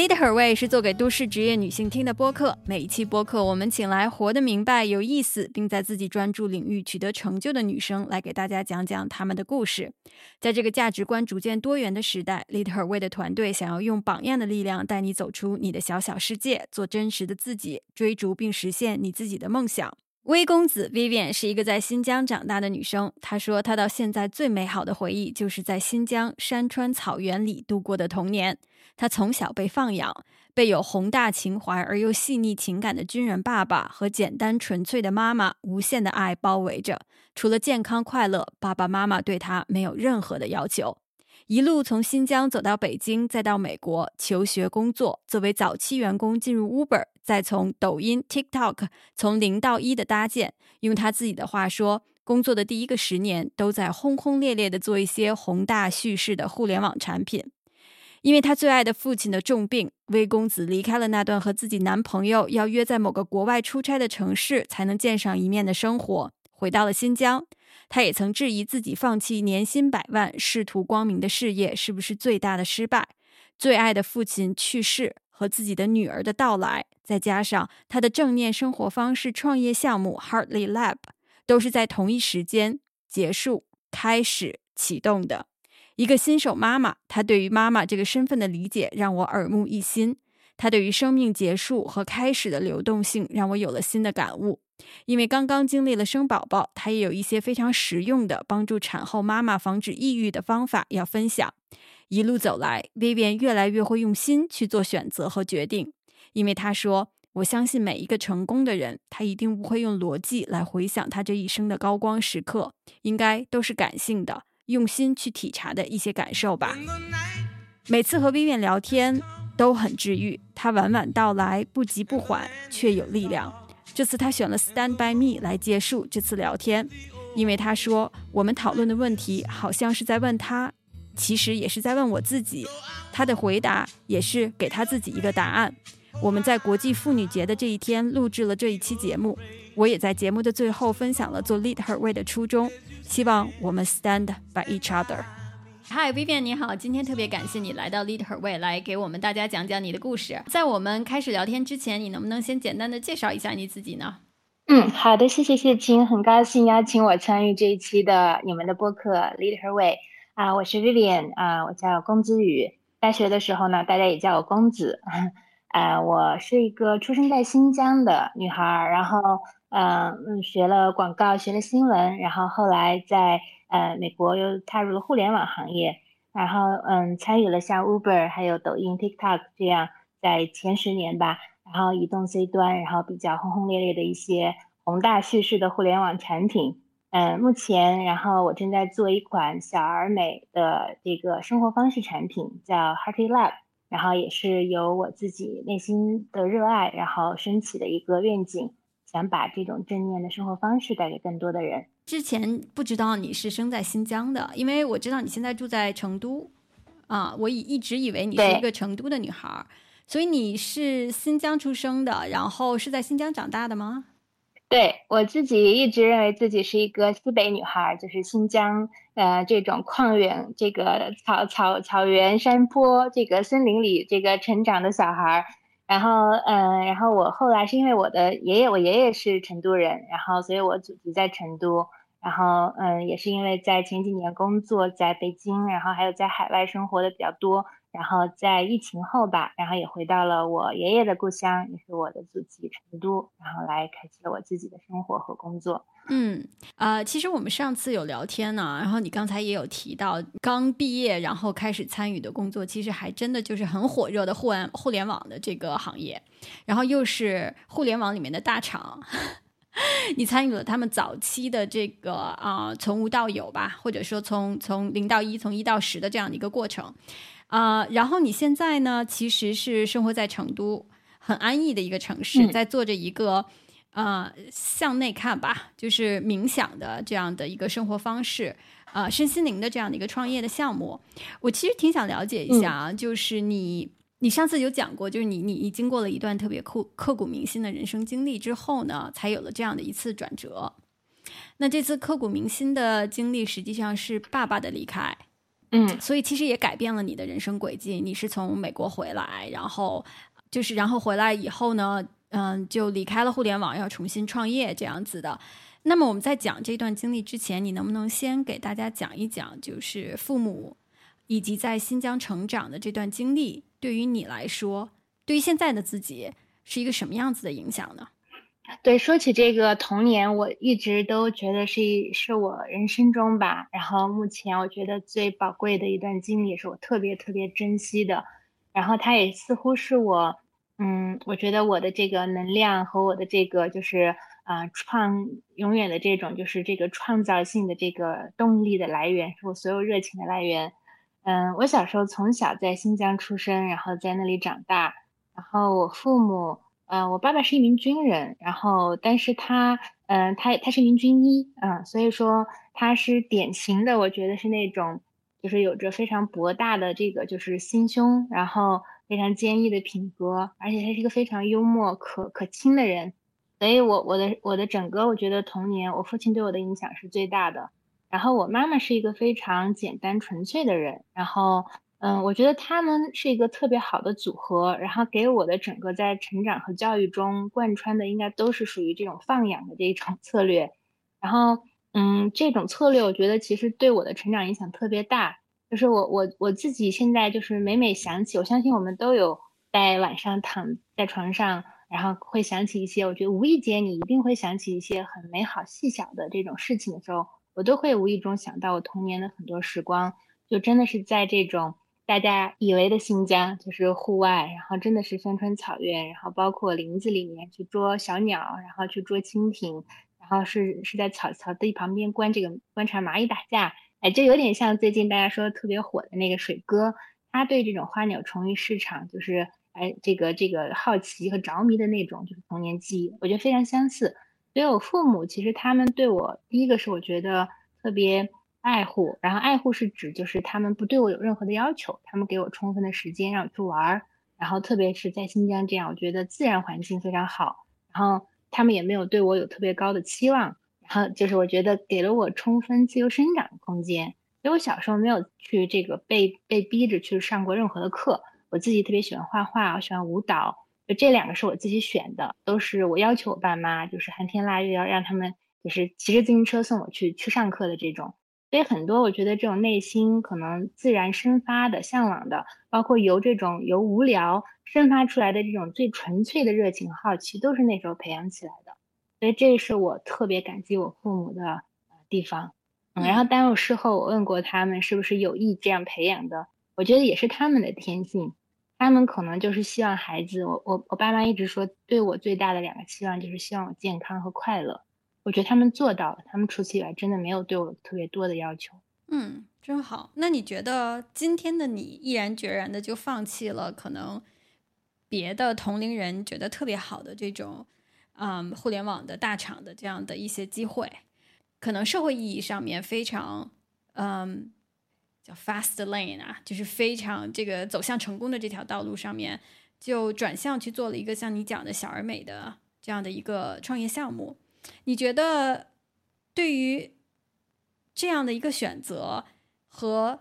Lead Her Way 是做给都市职业女性听的播客。每一期播客，我们请来活得明白、有意思，并在自己专注领域取得成就的女生，来给大家讲讲她们的故事。在这个价值观逐渐多元的时代，Lead Her Way 的团队想要用榜样的力量，带你走出你的小小世界，做真实的自己，追逐并实现你自己的梦想。微公子 Vivian 是一个在新疆长大的女生。她说，她到现在最美好的回忆，就是在新疆山川草原里度过的童年。他从小被放养，被有宏大情怀而又细腻情感的军人爸爸和简单纯粹的妈妈无限的爱包围着。除了健康快乐，爸爸妈妈对他没有任何的要求。一路从新疆走到北京，再到美国求学工作。作为早期员工进入 Uber，再从抖音、TikTok 从零到一的搭建。用他自己的话说，工作的第一个十年都在轰轰烈烈的做一些宏大叙事的互联网产品。因为他最爱的父亲的重病，魏公子离开了那段和自己男朋友要约在某个国外出差的城市才能见上一面的生活，回到了新疆。他也曾质疑自己放弃年薪百万、仕途光明的事业是不是最大的失败。最爱的父亲去世和自己的女儿的到来，再加上他的正念生活方式创业项目 Hartley Lab，都是在同一时间结束、开始、启动的。一个新手妈妈，她对于妈妈这个身份的理解让我耳目一新。她对于生命结束和开始的流动性让我有了新的感悟。因为刚刚经历了生宝宝，她也有一些非常实用的帮助产后妈妈防止抑郁的方法要分享。一路走来，Vivian 越来越会用心去做选择和决定。因为她说：“我相信每一个成功的人，他一定不会用逻辑来回想他这一生的高光时刻，应该都是感性的，用心去体察的一些感受吧。”每次和 Vivian 聊天都很治愈，她晚晚到来，不急不缓，却有力量。这次他选了《Stand by Me》来结束这次聊天，因为他说我们讨论的问题好像是在问他，其实也是在问我自己。他的回答也是给他自己一个答案。我们在国际妇女节的这一天录制了这一期节目，我也在节目的最后分享了做 Lead Her Way 的初衷，希望我们 Stand by each other。Hi Vivian，你好，今天特别感谢你来到 Lead Her Way 来给我们大家讲讲你的故事。在我们开始聊天之前，你能不能先简单的介绍一下你自己呢？嗯，好的，谢谢谢青，很高兴邀请我参与这一期的你们的播客 Lead Her Way。啊，我是 Vivian，啊，我叫龚子宇。大学的时候呢，大家也叫我公子。啊，我是一个出生在新疆的女孩，然后嗯，学了广告，学了新闻，然后后来在。呃，美国又踏入了互联网行业，然后嗯，参与了像 Uber 还有抖音、TikTok 这样在前十年吧，然后移动 C 端，然后比较轰轰烈烈的一些宏大叙事的互联网产品。嗯，目前然后我正在做一款小而美的这个生活方式产品，叫 Hearty Lab，然后也是由我自己内心的热爱，然后升起的一个愿景。想把这种正念的生活方式带给更多的人。之前不知道你是生在新疆的，因为我知道你现在住在成都，啊，我以一直以为你是一个成都的女孩，所以你是新疆出生的，然后是在新疆长大的吗？对我自己一直认为自己是一个西北女孩，就是新疆呃这种旷远、这个草草草原、山坡、这个森林里这个成长的小孩。然后，嗯，然后我后来是因为我的爷爷，我爷爷是成都人，然后所以我祖籍在成都。然后，嗯，也是因为在前几年工作在北京，然后还有在海外生活的比较多。然后在疫情后吧，然后也回到了我爷爷的故乡，也是我的祖籍成都，然后来开启了我自己的生活和工作。嗯，啊，其实我们上次有聊天呢，然后你刚才也有提到，刚毕业然后开始参与的工作，其实还真的就是很火热的互联互联网的这个行业，然后又是互联网里面的大厂，你参与了他们早期的这个啊从无到有吧，或者说从从零到一，从一到十的这样的一个过程。啊，然后你现在呢，其实是生活在成都，很安逸的一个城市，在做着一个呃向内看吧，就是冥想的这样的一个生活方式，呃，身心灵的这样的一个创业的项目。我其实挺想了解一下啊，就是你你上次有讲过，就是你你你经过了一段特别刻刻骨铭心的人生经历之后呢，才有了这样的一次转折。那这次刻骨铭心的经历，实际上是爸爸的离开。嗯，所以其实也改变了你的人生轨迹。你是从美国回来，然后就是然后回来以后呢，嗯，就离开了互联网，要重新创业这样子的。那么我们在讲这段经历之前，你能不能先给大家讲一讲，就是父母以及在新疆成长的这段经历，对于你来说，对于现在的自己是一个什么样子的影响呢？对，说起这个童年，我一直都觉得是是我人生中吧，然后目前我觉得最宝贵的一段经历，是我特别特别珍惜的，然后它也似乎是我，嗯，我觉得我的这个能量和我的这个就是。啊，创永远的这种就是这个创造性的这个动力的来源，是我所有热情的来源。嗯，我小时候从小在新疆出生，然后在那里长大。然后我父母，嗯，我爸爸是一名军人，然后但是他，嗯，他他是一名军医，嗯，所以说他是典型的，我觉得是那种就是有着非常博大的这个就是心胸，然后非常坚毅的品格，而且他是一个非常幽默可可亲的人。所以，我我的我的整个，我觉得童年，我父亲对我的影响是最大的。然后，我妈妈是一个非常简单纯粹的人。然后，嗯，我觉得他们是一个特别好的组合。然后，给我的整个在成长和教育中贯穿的，应该都是属于这种放养的这一种策略。然后，嗯，这种策略，我觉得其实对我的成长影响特别大。就是我我我自己现在就是每每想起，我相信我们都有在晚上躺在床上。然后会想起一些，我觉得无意间你一定会想起一些很美好细小的这种事情的时候，我都会无意中想到我童年的很多时光，就真的是在这种大家以为的新疆，就是户外，然后真的是山川草原，然后包括林子里面去捉小鸟，然后去捉蜻蜓，然后是是在草草地旁边观这个观察蚂蚁打架，哎，就有点像最近大家说特别火的那个水哥，他对这种花鸟虫鱼市场就是。哎，这个这个好奇和着迷的那种，就是童年记忆，我觉得非常相似。所以我父母其实他们对我，第一个是我觉得特别爱护，然后爱护是指就是他们不对我有任何的要求，他们给我充分的时间让我去玩儿，然后特别是在新疆这样，我觉得自然环境非常好，然后他们也没有对我有特别高的期望，然后就是我觉得给了我充分自由生长的空间。所以我小时候没有去这个被被逼着去上过任何的课。我自己特别喜欢画画，我喜欢舞蹈，就这两个是我自己选的，都是我要求我爸妈，就是寒天腊月要让他们就是骑着自行车送我去去上课的这种。所以很多我觉得这种内心可能自然生发的向往的，包括由这种由无聊生发出来的这种最纯粹的热情好奇，都是那时候培养起来的。所以这是我特别感激我父母的地方。嗯，然后当我事后我问过他们是不是有意这样培养的，我觉得也是他们的天性。他们可能就是希望孩子，我我我爸妈一直说，对我最大的两个期望就是希望我健康和快乐。我觉得他们做到了，他们除此以外真的没有对我特别多的要求。嗯，真好。那你觉得今天的你毅然决然的就放弃了可能别的同龄人觉得特别好的这种，嗯，互联网的大厂的这样的一些机会，可能社会意义上面非常，嗯。叫 Fast lane 啊，就是非常这个走向成功的这条道路上面，就转向去做了一个像你讲的小而美的这样的一个创业项目。你觉得对于这样的一个选择和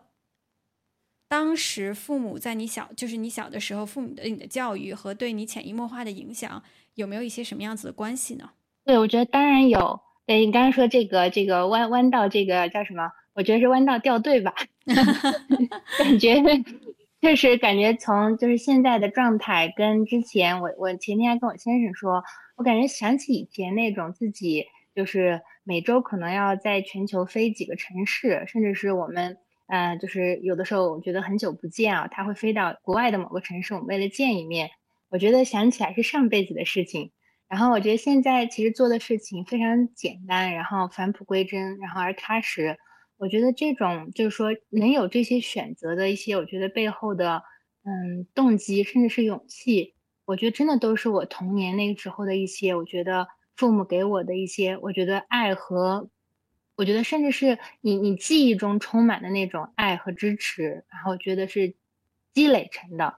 当时父母在你小，就是你小的时候父母的你的教育和对你潜移默化的影响，有没有一些什么样子的关系呢？对，我觉得当然有。对你刚刚说这个这个弯弯道，这个叫什么？我觉得是弯道掉队吧，感觉确实感觉从就是现在的状态跟之前，我我前天还跟我先生说，我感觉想起以前那种自己就是每周可能要在全球飞几个城市，甚至是我们呃就是有的时候我觉得很久不见啊，他会飞到国外的某个城市，我们为了见一面，我觉得想起来是上辈子的事情。然后我觉得现在其实做的事情非常简单，然后返璞归真，然后而踏实。我觉得这种就是说能有这些选择的一些，我觉得背后的嗯动机，甚至是勇气，我觉得真的都是我童年那个时候的一些，我觉得父母给我的一些，我觉得爱和，我觉得甚至是你你记忆中充满的那种爱和支持，然后觉得是积累成的。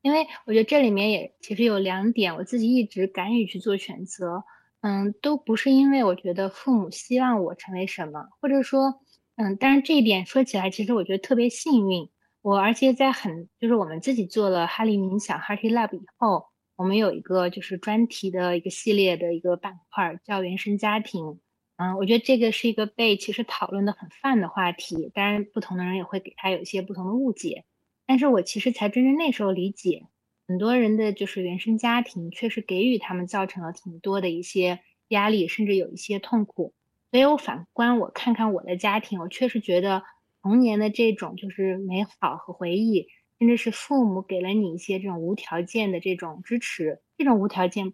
因为我觉得这里面也其实有两点，我自己一直敢于去做选择，嗯，都不是因为我觉得父母希望我成为什么，或者说。嗯，但是这一点说起来，其实我觉得特别幸运。我而且在很就是我们自己做了哈利冥想 Heart Lab 以后，我们有一个就是专题的一个系列的一个板块叫原生家庭。嗯，我觉得这个是一个被其实讨论的很泛的话题，当然不同的人也会给他有一些不同的误解。但是我其实才真正那时候理解，很多人的就是原生家庭确实给予他们造成了挺多的一些压力，甚至有一些痛苦。所以我反观我看看我的家庭，我确实觉得童年的这种就是美好和回忆，甚至是父母给了你一些这种无条件的这种支持，这种无条件。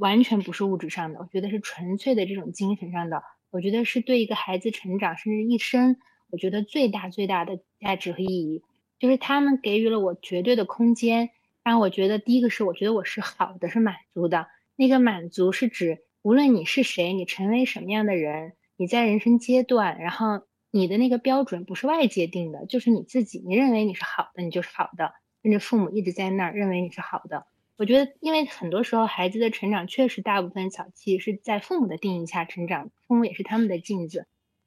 完全不是物质上的，我觉得是纯粹的这种精神上的。我觉得是对一个孩子成长甚至一生，我觉得最大最大的价值和意义，就是他们给予了我绝对的空间，让我觉得第一个是我觉得我是好的，是满足的。那个满足是指无论你是谁，你成为什么样的人，你在人生阶段，然后你的那个标准不是外界定的，就是你自己，你认为你是好的，你就是好的，甚至父母一直在那儿认为你是好的。我觉得，因为很多时候孩子的成长确实大部分早期是在父母的定义下成长，父母也是他们的镜子。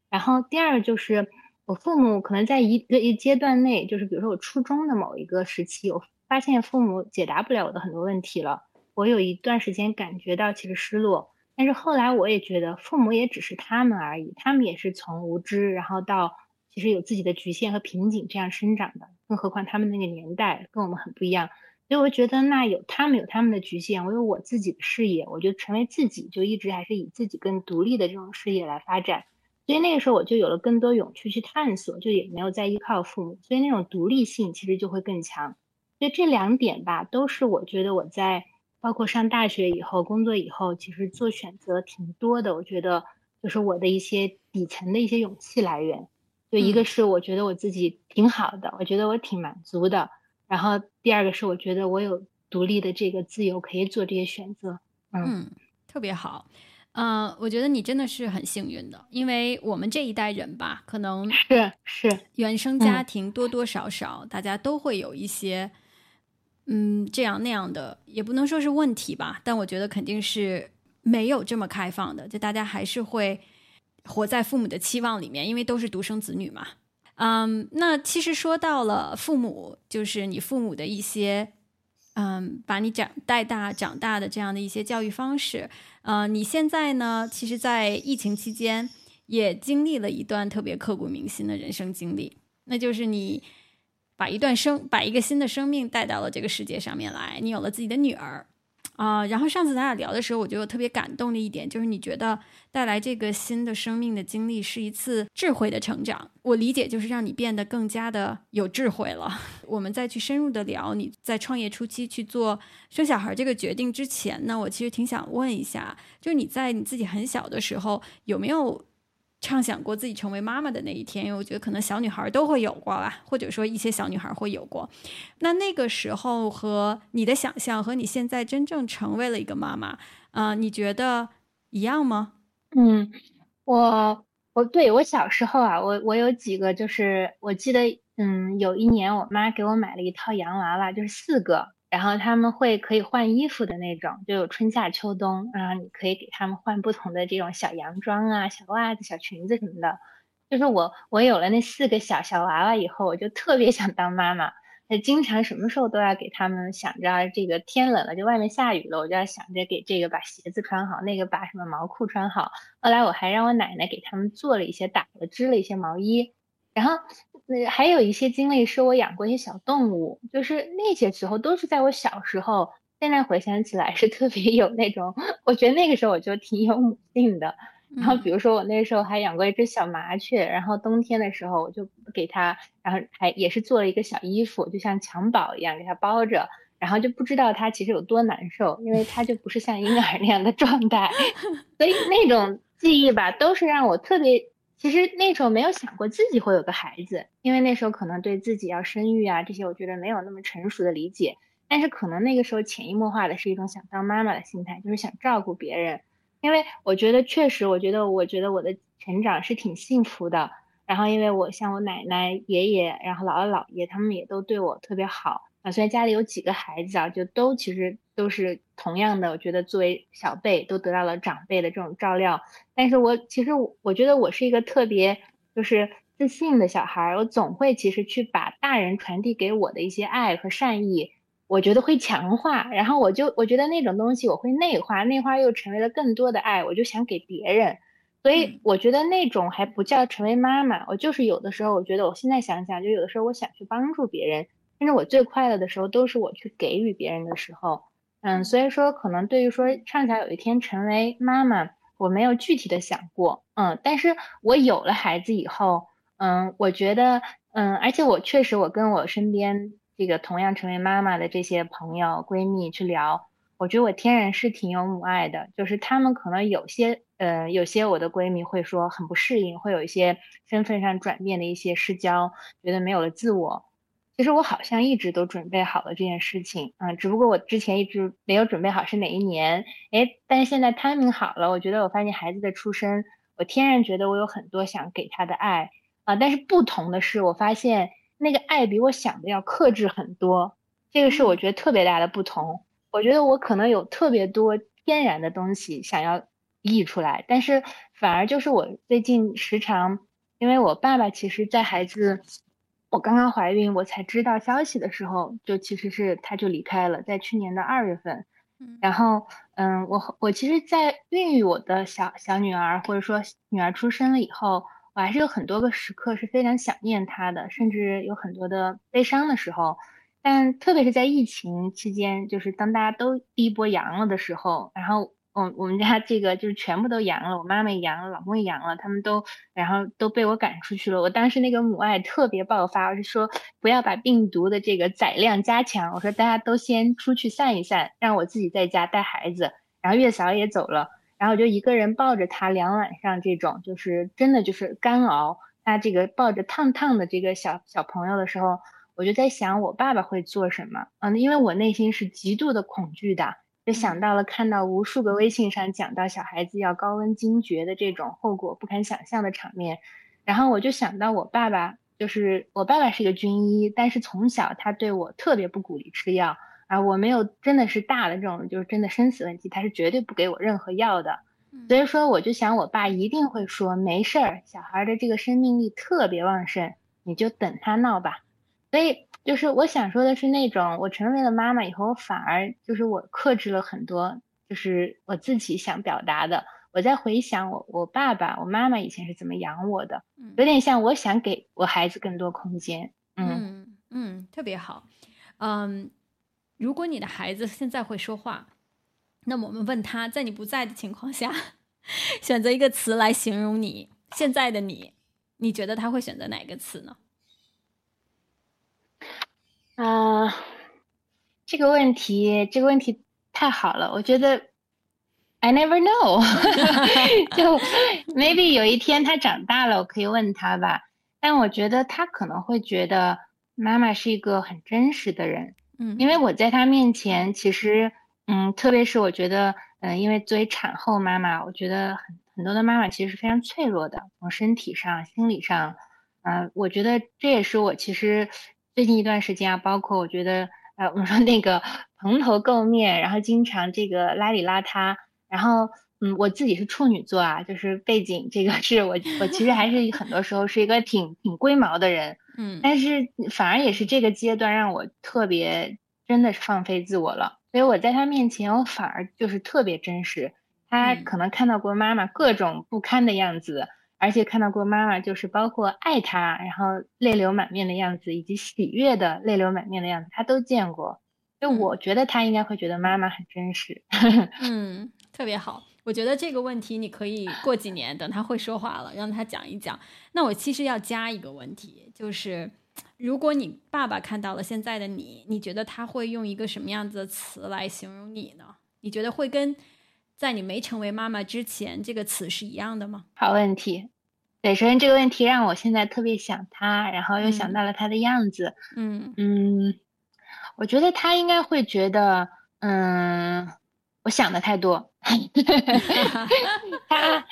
然后第二就是，我父母可能在一个一阶段内，就是比如说我初中的某一个时期，我发现父母解答不了我的很多问题了。我有一段时间感觉到其实失落，但是后来我也觉得父母也只是他们而已，他们也是从无知然后到其实有自己的局限和瓶颈这样生长的。更何况他们那个年代跟我们很不一样。所以我觉得，那有他们有他们的局限，我有我自己的事业，我就成为自己，就一直还是以自己更独立的这种事业来发展。所以那个时候我就有了更多勇气去探索，就也没有再依靠父母，所以那种独立性其实就会更强。所以这两点吧，都是我觉得我在包括上大学以后、工作以后，其实做选择挺多的。我觉得就是我的一些底层的一些勇气来源。就一个是我觉得我自己挺好的，我觉得我挺满足的。然后第二个是，我觉得我有独立的这个自由，可以做这些选择。嗯，特别好。嗯，我觉得你真的是很幸运的，因为我们这一代人吧，可能是是原生家庭多多少少大家都会有一些，嗯，这样那样的，也不能说是问题吧，但我觉得肯定是没有这么开放的，就大家还是会活在父母的期望里面，因为都是独生子女嘛。嗯，那其实说到了父母，就是你父母的一些，嗯，把你长带大长大的这样的一些教育方式，呃，你现在呢，其实，在疫情期间也经历了一段特别刻骨铭心的人生经历，那就是你把一段生把一个新的生命带到了这个世界上面来，你有了自己的女儿。啊，然后上次咱俩聊的时候，我觉得特别感动的一点就是，你觉得带来这个新的生命的经历是一次智慧的成长。我理解就是让你变得更加的有智慧了。我们再去深入的聊你在创业初期去做生小孩这个决定之前呢，我其实挺想问一下，就是你在你自己很小的时候有没有？畅想过自己成为妈妈的那一天，因为我觉得可能小女孩都会有过吧，或者说一些小女孩会有过。那那个时候和你的想象和你现在真正成为了一个妈妈，啊，你觉得一样吗？嗯，我我对我小时候啊，我我有几个就是我记得，嗯，有一年我妈给我买了一套洋娃娃，就是四个。然后他们会可以换衣服的那种，就有春夏秋冬，然后你可以给他们换不同的这种小洋装啊、小袜子、小裙子什么的。就是我我有了那四个小小娃娃以后，我就特别想当妈妈，那经常什么时候都要给他们想着这个天冷了，就外面下雨了，我就要想着给这个把鞋子穿好，那个把什么毛裤穿好。后来我还让我奶奶给他们做了一些打了织了一些毛衣，然后。那还有一些经历是我养过一些小动物，就是那些时候都是在我小时候。现在回想起来是特别有那种，我觉得那个时候我就挺有母性的。然后比如说我那时候还养过一只小麻雀，然后冬天的时候我就给它，然后还也是做了一个小衣服，就像襁褓一样给它包着，然后就不知道它其实有多难受，因为它就不是像婴儿那样的状态。所以那种记忆吧，都是让我特别。其实那时候没有想过自己会有个孩子，因为那时候可能对自己要生育啊这些，我觉得没有那么成熟的理解。但是可能那个时候潜移默化的是一种想当妈妈的心态，就是想照顾别人。因为我觉得确实，我觉得我觉得我的成长是挺幸福的。然后因为我像我奶奶、爷爷，然后姥姥、姥爷，他们也都对我特别好。啊，虽然家里有几个孩子啊，就都其实都是同样的，我觉得作为小辈都得到了长辈的这种照料。但是我其实我觉得我是一个特别就是自信的小孩，我总会其实去把大人传递给我的一些爱和善意，我觉得会强化，然后我就我觉得那种东西我会内化，内化又成为了更多的爱，我就想给别人，所以我觉得那种还不叫成为妈妈，我就是有的时候我觉得我现在想想，就有的时候我想去帮助别人，但是我最快乐的时候都是我去给予别人的时候，嗯，所以说可能对于说畅想有一天成为妈妈，我没有具体的想过，嗯，但是我有了孩子以后。嗯，我觉得，嗯，而且我确实，我跟我身边这个同样成为妈妈的这些朋友、闺蜜去聊，我觉得我天然是挺有母爱的。就是他们可能有些，呃，有些我的闺蜜会说很不适应，会有一些身份上转变的一些失焦，觉得没有了自我。其实我好像一直都准备好了这件事情，嗯，只不过我之前一直没有准备好是哪一年，哎，但是现在 timing 好了，我觉得我发现孩子的出生，我天然觉得我有很多想给他的爱。啊，但是不同的是，我发现那个爱比我想的要克制很多，这个是我觉得特别大的不同。我觉得我可能有特别多天然的东西想要溢出来，但是反而就是我最近时常，因为我爸爸其实在孩子我刚刚怀孕我才知道消息的时候，就其实是他就离开了，在去年的二月份。然后嗯，我我其实，在孕育我的小小女儿或者说女儿出生了以后。我还是有很多个时刻是非常想念她的，甚至有很多的悲伤的时候。但特别是在疫情期间，就是当大家都第一波阳了的时候，然后我我们家这个就是全部都阳了，我妈妈也阳了，老公也阳了，他们都然后都被我赶出去了。我当时那个母爱特别爆发，我是说不要把病毒的这个载量加强，我说大家都先出去散一散，让我自己在家带孩子。然后月嫂也走了。然后我就一个人抱着他两晚上，这种就是真的就是干熬。他这个抱着烫烫的这个小小朋友的时候，我就在想我爸爸会做什么嗯，因为我内心是极度的恐惧的，就想到了看到无数个微信上讲到小孩子要高温惊厥的这种后果不堪想象的场面，然后我就想到我爸爸，就是我爸爸是一个军医，但是从小他对我特别不鼓励吃药。啊，我没有真的是大的这种，就是真的生死问题，他是绝对不给我任何药的。所以说，我就想我爸一定会说没事儿，小孩的这个生命力特别旺盛，你就等他闹吧。所以就是我想说的是那种，我成为了妈妈以后，反而就是我克制了很多，就是我自己想表达的。我在回想我我爸爸我妈妈以前是怎么养我的，有点像我想给我孩子更多空间。嗯嗯，特别好，嗯。如果你的孩子现在会说话，那么我们问他在你不在的情况下，选择一个词来形容你现在的你，你觉得他会选择哪个词呢？啊，这个问题，这个问题太好了，我觉得 I never know，就 maybe 有一天他长大了，我可以问他吧。但我觉得他可能会觉得妈妈是一个很真实的人。嗯，因为我在他面前，其实，嗯，特别是我觉得，嗯，因为作为产后妈妈，我觉得很很多的妈妈其实是非常脆弱的，从身体上、心理上，嗯，我觉得这也是我其实最近一段时间啊，包括我觉得，呃，我们说那个蓬头垢面，然后经常这个邋里邋遢，然后，嗯，我自己是处女座啊，就是背景这个是我，我其实还是很多时候是一个挺挺龟毛的人。嗯，但是反而也是这个阶段让我特别真的是放飞自我了，所以我在他面前我反而就是特别真实。他可能看到过妈妈各种不堪的样子，而且看到过妈妈就是包括爱他，然后泪流满面的样子，以及喜悦的泪流满面的样子，他都见过。就我觉得他应该会觉得妈妈很真实。嗯，特别好。我觉得这个问题你可以过几年等他会说话了，让他讲一讲。那我其实要加一个问题，就是如果你爸爸看到了现在的你，你觉得他会用一个什么样子的词来形容你呢？你觉得会跟在你没成为妈妈之前这个词是一样的吗？好问题。对，首先这个问题让我现在特别想他，然后又想到了他的样子。嗯嗯，我觉得他应该会觉得，嗯。我想的太多，他，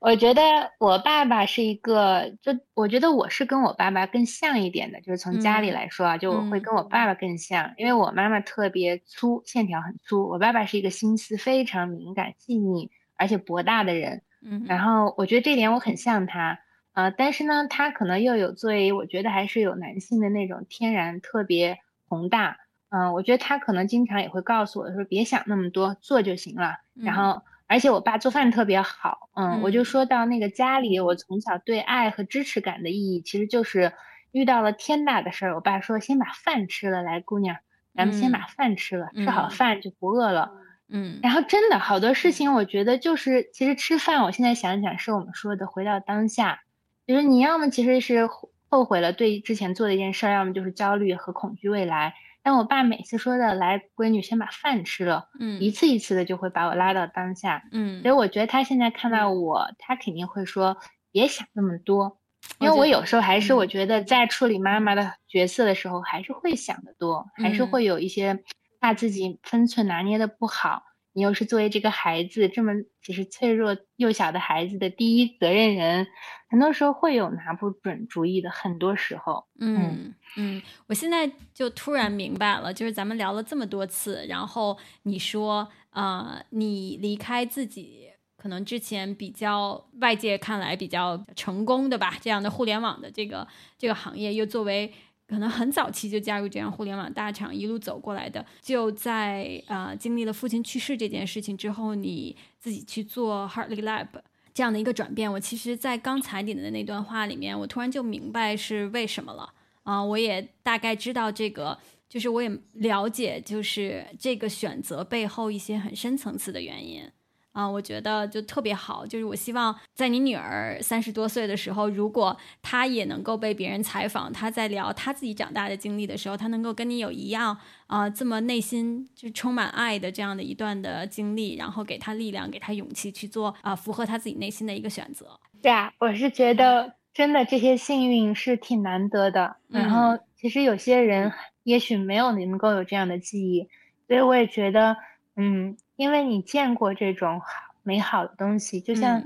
我觉得我爸爸是一个，就我觉得我是跟我爸爸更像一点的，就是从家里来说啊，就我会跟我爸爸更像，因为我妈妈特别粗，线条很粗，我爸爸是一个心思非常敏感、细腻而且博大的人，嗯，然后我觉得这点我很像他，呃，但是呢，他可能又有作为，我觉得还是有男性的那种天然特别宏大。嗯，我觉得他可能经常也会告诉我说，别想那么多，做就行了。然后，而且我爸做饭特别好。嗯，我就说到那个家里，我从小对爱和支持感的意义，其实就是遇到了天大的事儿，我爸说先把饭吃了，来姑娘，咱们先把饭吃了，吃好饭就不饿了。嗯，然后真的好多事情，我觉得就是其实吃饭，我现在想想是我们说的回到当下，就是你要么其实是后悔了对之前做的一件事儿，要么就是焦虑和恐惧未来。但我爸每次说的“来，闺女先把饭吃了”，嗯，一次一次的就会把我拉到当下，嗯，所以我觉得他现在看到我，他肯定会说别想那么多，因为我有时候还是我觉得在处理妈妈的角色的时候，还是会想的多，还是会有一些怕自己分寸拿捏的不好。你又是作为这个孩子这么其实脆弱幼小的孩子的第一责任人，很多时候会有拿不准主意的。很多时候，嗯嗯，我现在就突然明白了，就是咱们聊了这么多次，然后你说啊，你离开自己可能之前比较外界看来比较成功的吧，这样的互联网的这个这个行业，又作为。可能很早期就加入这样互联网大厂，一路走过来的，就在啊经历了父亲去世这件事情之后，你自己去做 Hartley Lab 这样的一个转变。我其实，在刚才你的那段话里面，我突然就明白是为什么了啊！我也大概知道这个，就是我也了解，就是这个选择背后一些很深层次的原因。啊，我觉得就特别好，就是我希望在你女儿三十多岁的时候，如果她也能够被别人采访，她在聊她自己长大的经历的时候，她能够跟你有一样啊，这么内心就充满爱的这样的一段的经历，然后给她力量，给她勇气去做啊，符合她自己内心的一个选择。对啊，我是觉得真的这些幸运是挺难得的。然后其实有些人也许没有能够有这样的记忆，所以我也觉得，嗯。因为你见过这种好美好的东西，就像，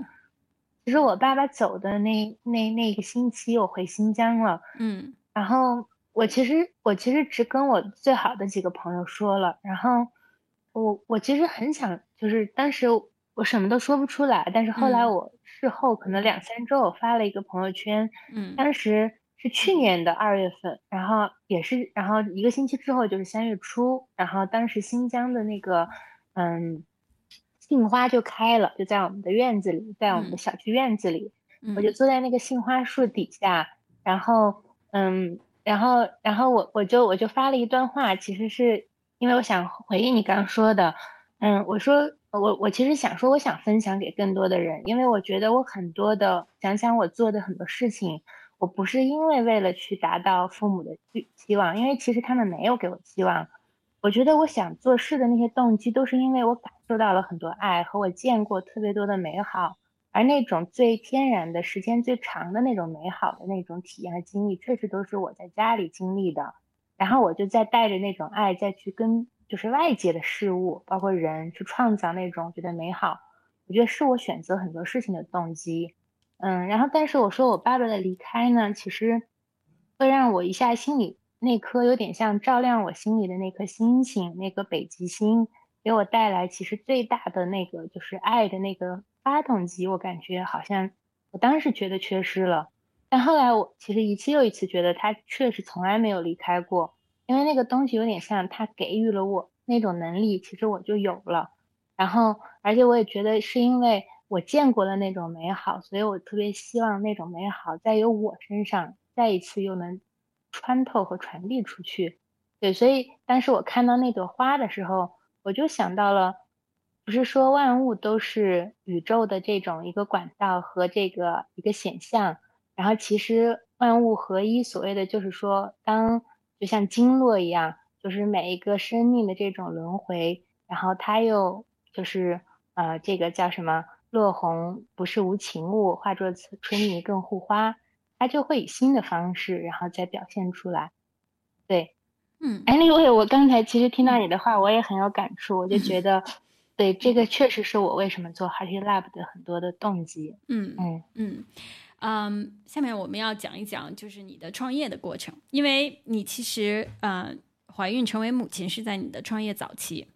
其实我爸爸走的那那那个星期，我回新疆了，嗯，然后我其实我其实只跟我最好的几个朋友说了，然后我我其实很想，就是当时我什么都说不出来，但是后来我事后可能两三周，我发了一个朋友圈，嗯，当时是去年的二月份，然后也是，然后一个星期之后就是三月初，然后当时新疆的那个。嗯，杏花就开了，就在我们的院子里，在我们的小区院子里，我就坐在那个杏花树底下，然后，嗯，然后，然后我我就我就发了一段话，其实是因为我想回应你刚刚说的，嗯，我说我我其实想说，我想分享给更多的人，因为我觉得我很多的想想我做的很多事情，我不是因为为了去达到父母的期望，因为其实他们没有给我期望。我觉得我想做事的那些动机，都是因为我感受到了很多爱，和我见过特别多的美好，而那种最天然的时间最长的那种美好的那种体验和经历，确实都是我在家里经历的。然后我就在带着那种爱，再去跟就是外界的事物，包括人，去创造那种觉得美好。我觉得是我选择很多事情的动机。嗯，然后但是我说我爸爸的离开呢，其实会让我一下心里。那颗有点像照亮我心里的那颗星星，那个北极星，给我带来其实最大的那个就是爱的那个发动机。我感觉好像我当时觉得缺失了，但后来我其实一次又一次觉得他确实从来没有离开过，因为那个东西有点像他给予了我那种能力，其实我就有了。然后，而且我也觉得是因为我见过了那种美好，所以我特别希望那种美好在有我身上再一次又能。穿透和传递出去，对，所以当时我看到那朵花的时候，我就想到了，不是说万物都是宇宙的这种一个管道和这个一个显象，然后其实万物合一，所谓的就是说，当就像经络一样，就是每一个生命的这种轮回，然后它又就是呃，这个叫什么？落红不是无情物，化作春泥更护花。他就会以新的方式，然后再表现出来。对，嗯，Anyway，我刚才其实听到你的话，我也很有感触。我就觉得，对，这个确实是我为什么做 Hearty Lab 的很多的动机。嗯嗯嗯嗯。下面我们要讲一讲，就是你的创业的过程，因为你其实呃，怀孕成为母亲是在你的创业早期。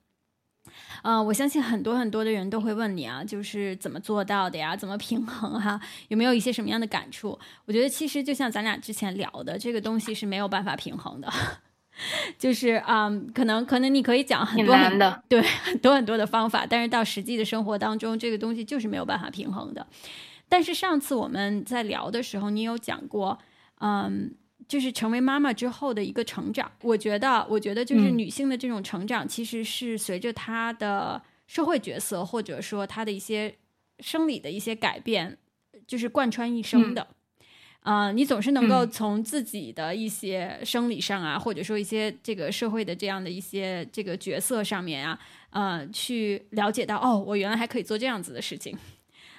嗯，我相信很多很多的人都会问你啊，就是怎么做到的呀？怎么平衡哈？有没有一些什么样的感触？我觉得其实就像咱俩之前聊的，这个东西是没有办法平衡的，就是啊，可能可能你可以讲很多很的，对很多很多的方法，但是到实际的生活当中，这个东西就是没有办法平衡的。但是上次我们在聊的时候，你有讲过，嗯。就是成为妈妈之后的一个成长，我觉得，我觉得就是女性的这种成长，其实是随着她的社会角色，或者说她的一些生理的一些改变，就是贯穿一生的。啊，你总是能够从自己的一些生理上啊，或者说一些这个社会的这样的一些这个角色上面啊，呃，去了解到，哦，我原来还可以做这样子的事情。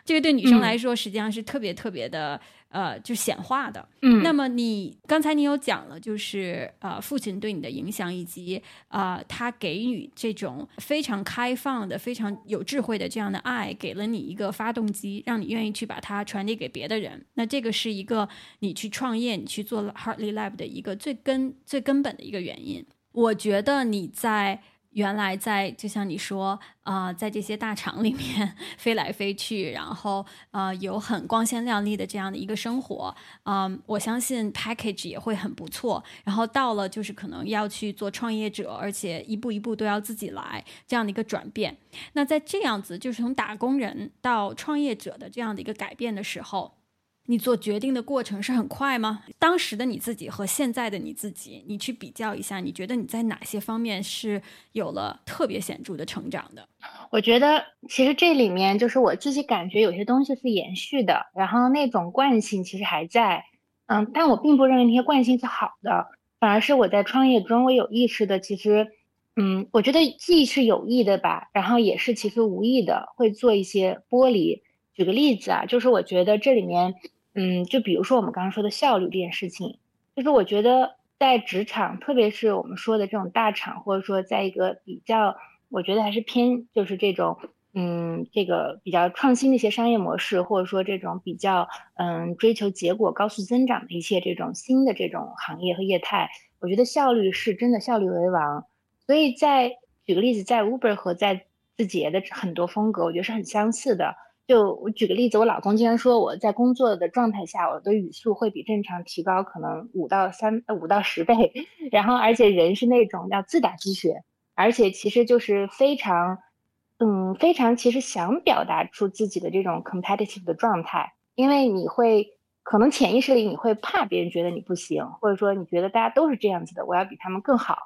这个对女生来说，实际上是特别特别的。呃，就显化的。嗯，那么你刚才你有讲了，就是呃，父亲对你的影响，以及啊，他给予这种非常开放的、非常有智慧的这样的爱，给了你一个发动机，让你愿意去把它传递给别的人。那这个是一个你去创业、你去做 Heartly Lab 的一个最根、最根本的一个原因。我觉得你在。原来在就像你说啊，在这些大厂里面 飞来飞去，然后呃有很光鲜亮丽的这样的一个生活啊，我相信 package 也会很不错。然后到了就是可能要去做创业者，而且一步一步都要自己来这样的一个转变。那在这样子就是从打工人到创业者的这样的一个改变的时候。你做决定的过程是很快吗？当时的你自己和现在的你自己，你去比较一下，你觉得你在哪些方面是有了特别显著的成长的？我觉得其实这里面就是我自己感觉有些东西是延续的，然后那种惯性其实还在，嗯，但我并不认为那些惯性是好的，反而是我在创业中我有意识的，其实，嗯，我觉得既是有意的吧，然后也是其实无意的会做一些剥离。举个例子啊，就是我觉得这里面。嗯，就比如说我们刚刚说的效率这件事情，就是我觉得在职场，特别是我们说的这种大厂，或者说在一个比较，我觉得还是偏就是这种，嗯，这个比较创新的一些商业模式，或者说这种比较嗯追求结果、高速增长的一些这种新的这种行业和业态，我觉得效率是真的效率为王。所以在举个例子，在 Uber 和在字节的很多风格，我觉得是很相似的。就我举个例子，我老公经常说我在工作的状态下，我的语速会比正常提高可能五到三五到十倍，然后而且人是那种要自打鸡血，而且其实就是非常，嗯，非常其实想表达出自己的这种 competitive 的状态，因为你会可能潜意识里你会怕别人觉得你不行，或者说你觉得大家都是这样子的，我要比他们更好，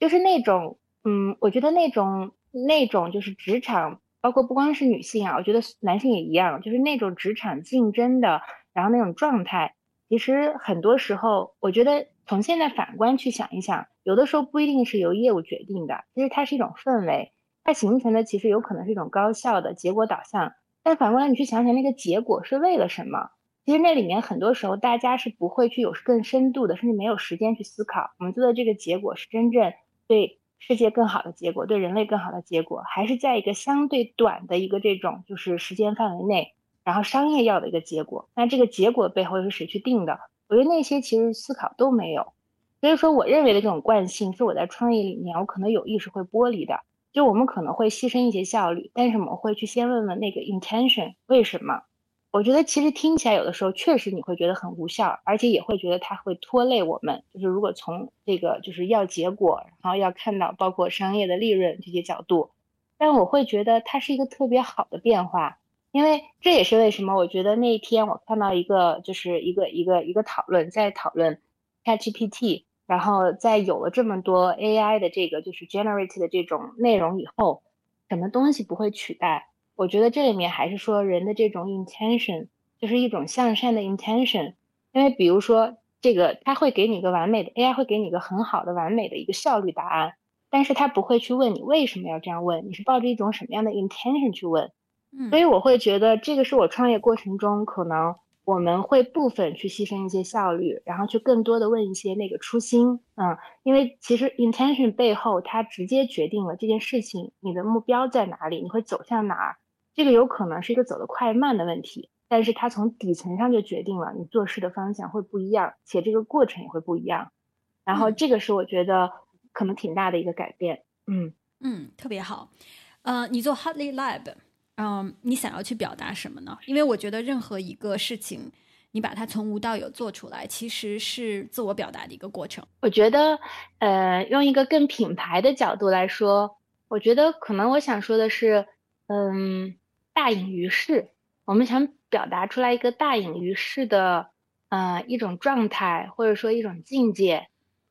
就是那种，嗯，我觉得那种那种就是职场。包括不光是女性啊，我觉得男性也一样，就是那种职场竞争的，然后那种状态，其实很多时候，我觉得从现在反观去想一想，有的时候不一定是由业务决定的，其实它是一种氛围，它形成的其实有可能是一种高效的结果导向。但反过来你去想想，那个结果是为了什么？其实那里面很多时候大家是不会去有更深度的，甚至没有时间去思考，我们做的这个结果是真正对。世界更好的结果，对人类更好的结果，还是在一个相对短的一个这种就是时间范围内，然后商业要的一个结果。那这个结果背后又是谁去定的？我觉得那些其实思考都没有。所以说，我认为的这种惯性是我在创业里面我可能有意识会剥离的。就我们可能会牺牲一些效率，但是我们会去先问问那个 intention 为什么。我觉得其实听起来有的时候确实你会觉得很无效，而且也会觉得它会拖累我们。就是如果从这个就是要结果，然后要看到包括商业的利润这些角度，但我会觉得它是一个特别好的变化，因为这也是为什么我觉得那一天我看到一个就是一个一个一个讨论在讨论 ChatGPT，然后在有了这么多 AI 的这个就是 generate 的这种内容以后，什么东西不会取代？我觉得这里面还是说人的这种 intention，就是一种向善的 intention。因为比如说这个，他会给你一个完美的 AI，会给你一个很好的完美的一个效率答案，但是他不会去问你为什么要这样问，你是抱着一种什么样的 intention 去问。所以我会觉得这个是我创业过程中可能我们会部分去牺牲一些效率，然后去更多的问一些那个初心。嗯，因为其实 intention 背后它直接决定了这件事情你的目标在哪里，你会走向哪儿。这个有可能是一个走得快慢的问题，但是它从底层上就决定了你做事的方向会不一样，且这个过程也会不一样。然后这个是我觉得可能挺大的一个改变。嗯嗯，特别好。呃，你做 Hartley Lab，嗯，你想要去表达什么呢？因为我觉得任何一个事情，你把它从无到有做出来，其实是自我表达的一个过程。我觉得，呃，用一个更品牌的角度来说，我觉得可能我想说的是，嗯，大隐于市。我们想表达出来一个大隐于市的，呃，一种状态，或者说一种境界，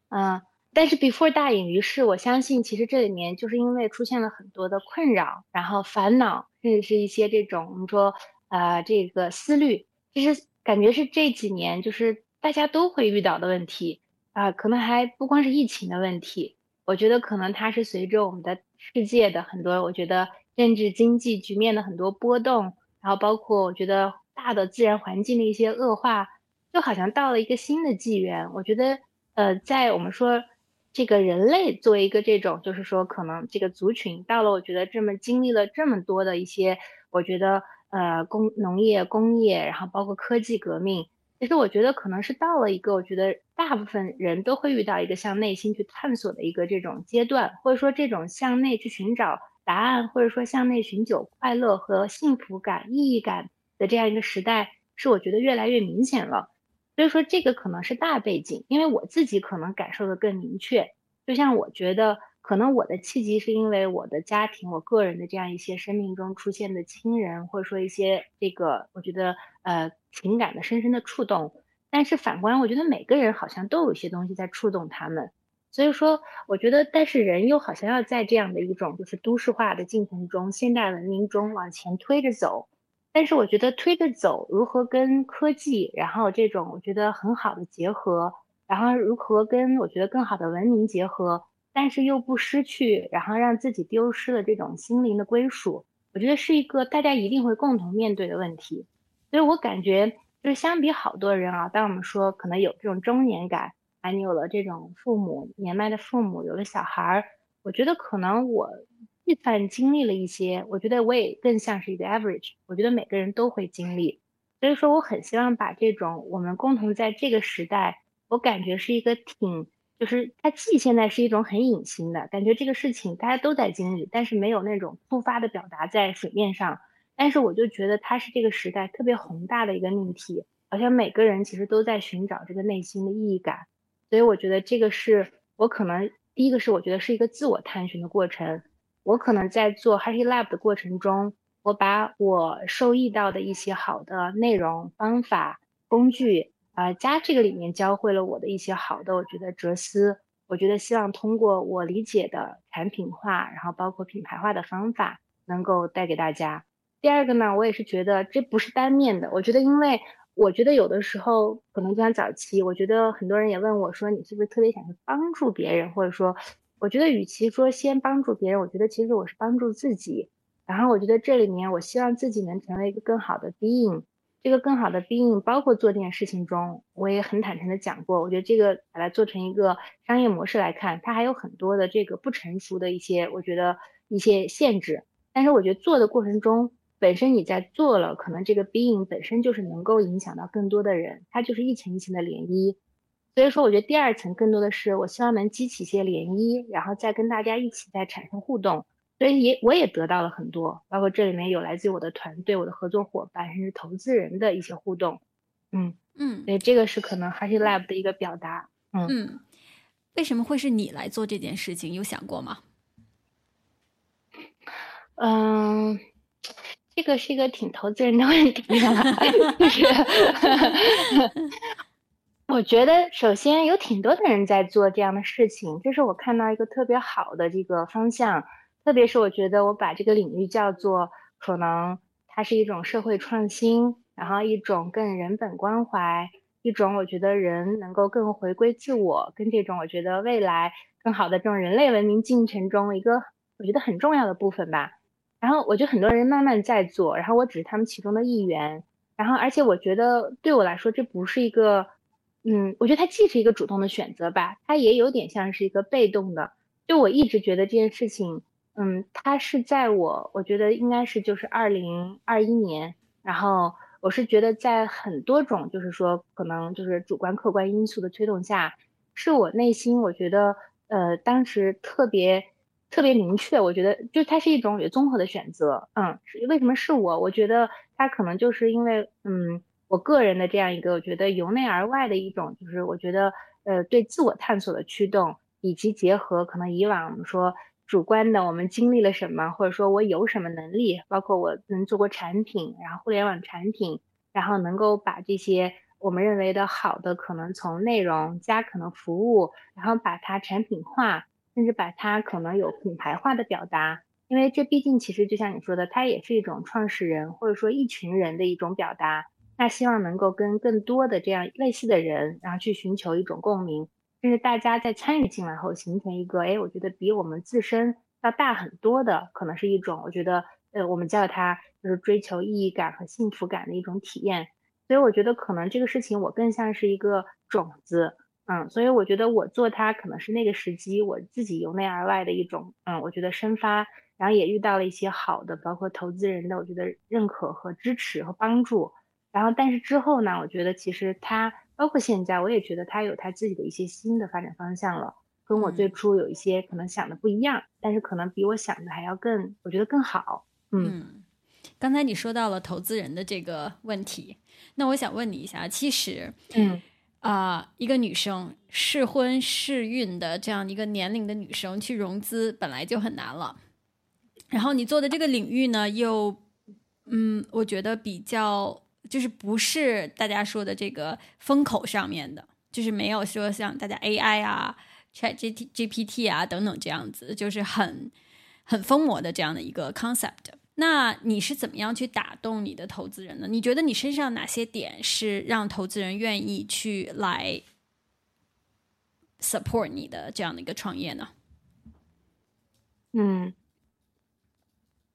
嗯。但是 before 大隐于市，我相信其实这里面就是因为出现了很多的困扰，然后烦恼，甚至是一些这种我们说呃这个思虑，其实感觉是这几年就是大家都会遇到的问题啊，可能还不光是疫情的问题，我觉得可能它是随着我们的世界的很多，我觉得政治经济局面的很多波动，然后包括我觉得大的自然环境的一些恶化，就好像到了一个新的纪元。我觉得呃在我们说。这个人类作为一个这种，就是说，可能这个族群到了，我觉得这么经历了这么多的一些，我觉得呃工农业、工业，然后包括科技革命，其实我觉得可能是到了一个，我觉得大部分人都会遇到一个向内心去探索的一个这种阶段，或者说这种向内去寻找答案，或者说向内寻求快乐和幸福感、意义感的这样一个时代，是我觉得越来越明显了。所以说这个可能是大背景，因为我自己可能感受的更明确。就像我觉得，可能我的契机是因为我的家庭、我个人的这样一些生命中出现的亲人，或者说一些这个，我觉得呃情感的深深的触动。但是反观，我觉得每个人好像都有一些东西在触动他们。所以说，我觉得，但是人又好像要在这样的一种就是都市化的进程中、现代文明中往前推着走。但是我觉得推着走，如何跟科技，然后这种我觉得很好的结合，然后如何跟我觉得更好的文明结合，但是又不失去，然后让自己丢失了这种心灵的归属，我觉得是一个大家一定会共同面对的问题。所以我感觉就是相比好多人啊，当我们说可能有这种中年感，啊，你有了这种父母年迈的父母，有了小孩儿，我觉得可能我。计算经历了一些，我觉得我也更像是一个 average。我觉得每个人都会经历，所以说我很希望把这种我们共同在这个时代，我感觉是一个挺，就是它既现在是一种很隐形的感觉，这个事情大家都在经历，但是没有那种突发的表达在水面上。但是我就觉得它是这个时代特别宏大的一个命题，好像每个人其实都在寻找这个内心的意义感。所以我觉得这个是我可能第一个是我觉得是一个自我探寻的过程。我可能在做 h a r t y Lab 的过程中，我把我受益到的一些好的内容、方法、工具，啊，加这个里面教会了我的一些好的，我觉得哲思。我觉得希望通过我理解的产品化，然后包括品牌化的方法，能够带给大家。第二个呢，我也是觉得这不是单面的。我觉得，因为我觉得有的时候可能就像早期，我觉得很多人也问我说，你是不是特别想去帮助别人，或者说。我觉得，与其说先帮助别人，我觉得其实我是帮助自己。然后，我觉得这里面，我希望自己能成为一个更好的 being。这个更好的 being，包括做这件事情中，我也很坦诚的讲过，我觉得这个把它做成一个商业模式来看，它还有很多的这个不成熟的一些，我觉得一些限制。但是，我觉得做的过程中，本身你在做了，可能这个 being 本身就是能够影响到更多的人，它就是一层一层的涟漪。所以说，我觉得第二层更多的是，我希望能激起一些涟漪，然后再跟大家一起再产生互动。所以也我也得到了很多，包括这里面有来自于我的团队、我的合作伙伴，甚至投资人的一些互动。嗯嗯，所以这个是可能 Hashi Lab 的一个表达。嗯嗯，为什么会是你来做这件事情？有想过吗？嗯，这个是一个挺投资人的问题，就是。我觉得首先有挺多的人在做这样的事情，这是我看到一个特别好的这个方向。特别是我觉得我把这个领域叫做可能它是一种社会创新，然后一种更人本关怀，一种我觉得人能够更回归自我，跟这种我觉得未来更好的这种人类文明进程中一个我觉得很重要的部分吧。然后我觉得很多人慢慢在做，然后我只是他们其中的一员。然后而且我觉得对我来说这不是一个。嗯，我觉得它既是一个主动的选择吧，它也有点像是一个被动的。就我一直觉得这件事情，嗯，它是在我，我觉得应该是就是二零二一年，然后我是觉得在很多种就是说可能就是主观客观因素的推动下，是我内心我觉得呃当时特别特别明确。我觉得就它是一种有综合的选择。嗯，为什么是我？我觉得它可能就是因为嗯，我个人的这样一个我觉得由内而外的一种，就是我觉得呃对自我探索的驱动，以及结合可能以往我们说主观的我们经历了什么，或者说我有什么能力，包括我能做过产品，然后互联网产品，然后能够把这些。我们认为的好的，可能从内容加可能服务，然后把它产品化，甚至把它可能有品牌化的表达。因为这毕竟其实就像你说的，它也是一种创始人或者说一群人的一种表达。那希望能够跟更多的这样类似的人，然后去寻求一种共鸣，甚至大家在参与进来后形成一个，哎，我觉得比我们自身要大很多的，可能是一种我觉得，呃，我们叫它就是追求意义感和幸福感的一种体验。所以我觉得可能这个事情我更像是一个种子，嗯，所以我觉得我做它可能是那个时机，我自己由内而外的一种，嗯，我觉得生发，然后也遇到了一些好的，包括投资人的，我觉得认可和支持和帮助，然后但是之后呢，我觉得其实它包括现在，我也觉得它有它自己的一些新的发展方向了，跟我最初有一些可能想的不一样，但是可能比我想的还要更，我觉得更好，嗯。刚才你说到了投资人的这个问题，那我想问你一下，其实，嗯啊，一个女生适婚适孕的这样一个年龄的女生去融资本来就很难了，然后你做的这个领域呢，又，嗯，我觉得比较就是不是大家说的这个风口上面的，就是没有说像大家 AI 啊、Chat G T G P T 啊等等这样子，就是很很疯魔的这样的一个 concept。那你是怎么样去打动你的投资人呢？你觉得你身上哪些点是让投资人愿意去来 support 你的这样的一个创业呢？嗯，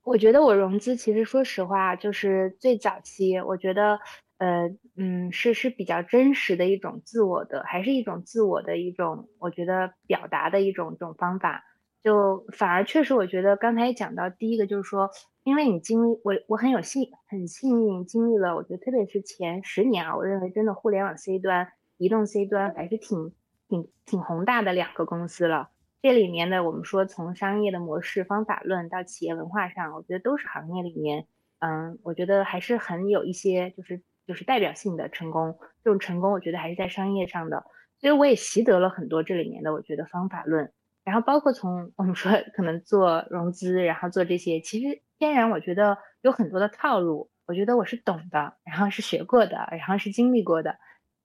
我觉得我融资其实说实话，就是最早期，我觉得呃嗯是是比较真实的一种自我的，还是一种自我的一种，我觉得表达的一种一种方法。就反而确实，我觉得刚才也讲到，第一个就是说，因为你经历我，我很有幸很幸运经历了，我觉得特别是前十年啊，我认为真的互联网 C 端、移动 C 端还是挺挺挺宏大的两个公司了。这里面的我们说从商业的模式、方法论到企业文化上，我觉得都是行业里面，嗯，我觉得还是很有一些就是就是代表性的成功。这种成功，我觉得还是在商业上的，所以我也习得了很多这里面的我觉得方法论。然后包括从我们说可能做融资，然后做这些，其实天然我觉得有很多的套路，我觉得我是懂的，然后是学过的，然后是经历过的。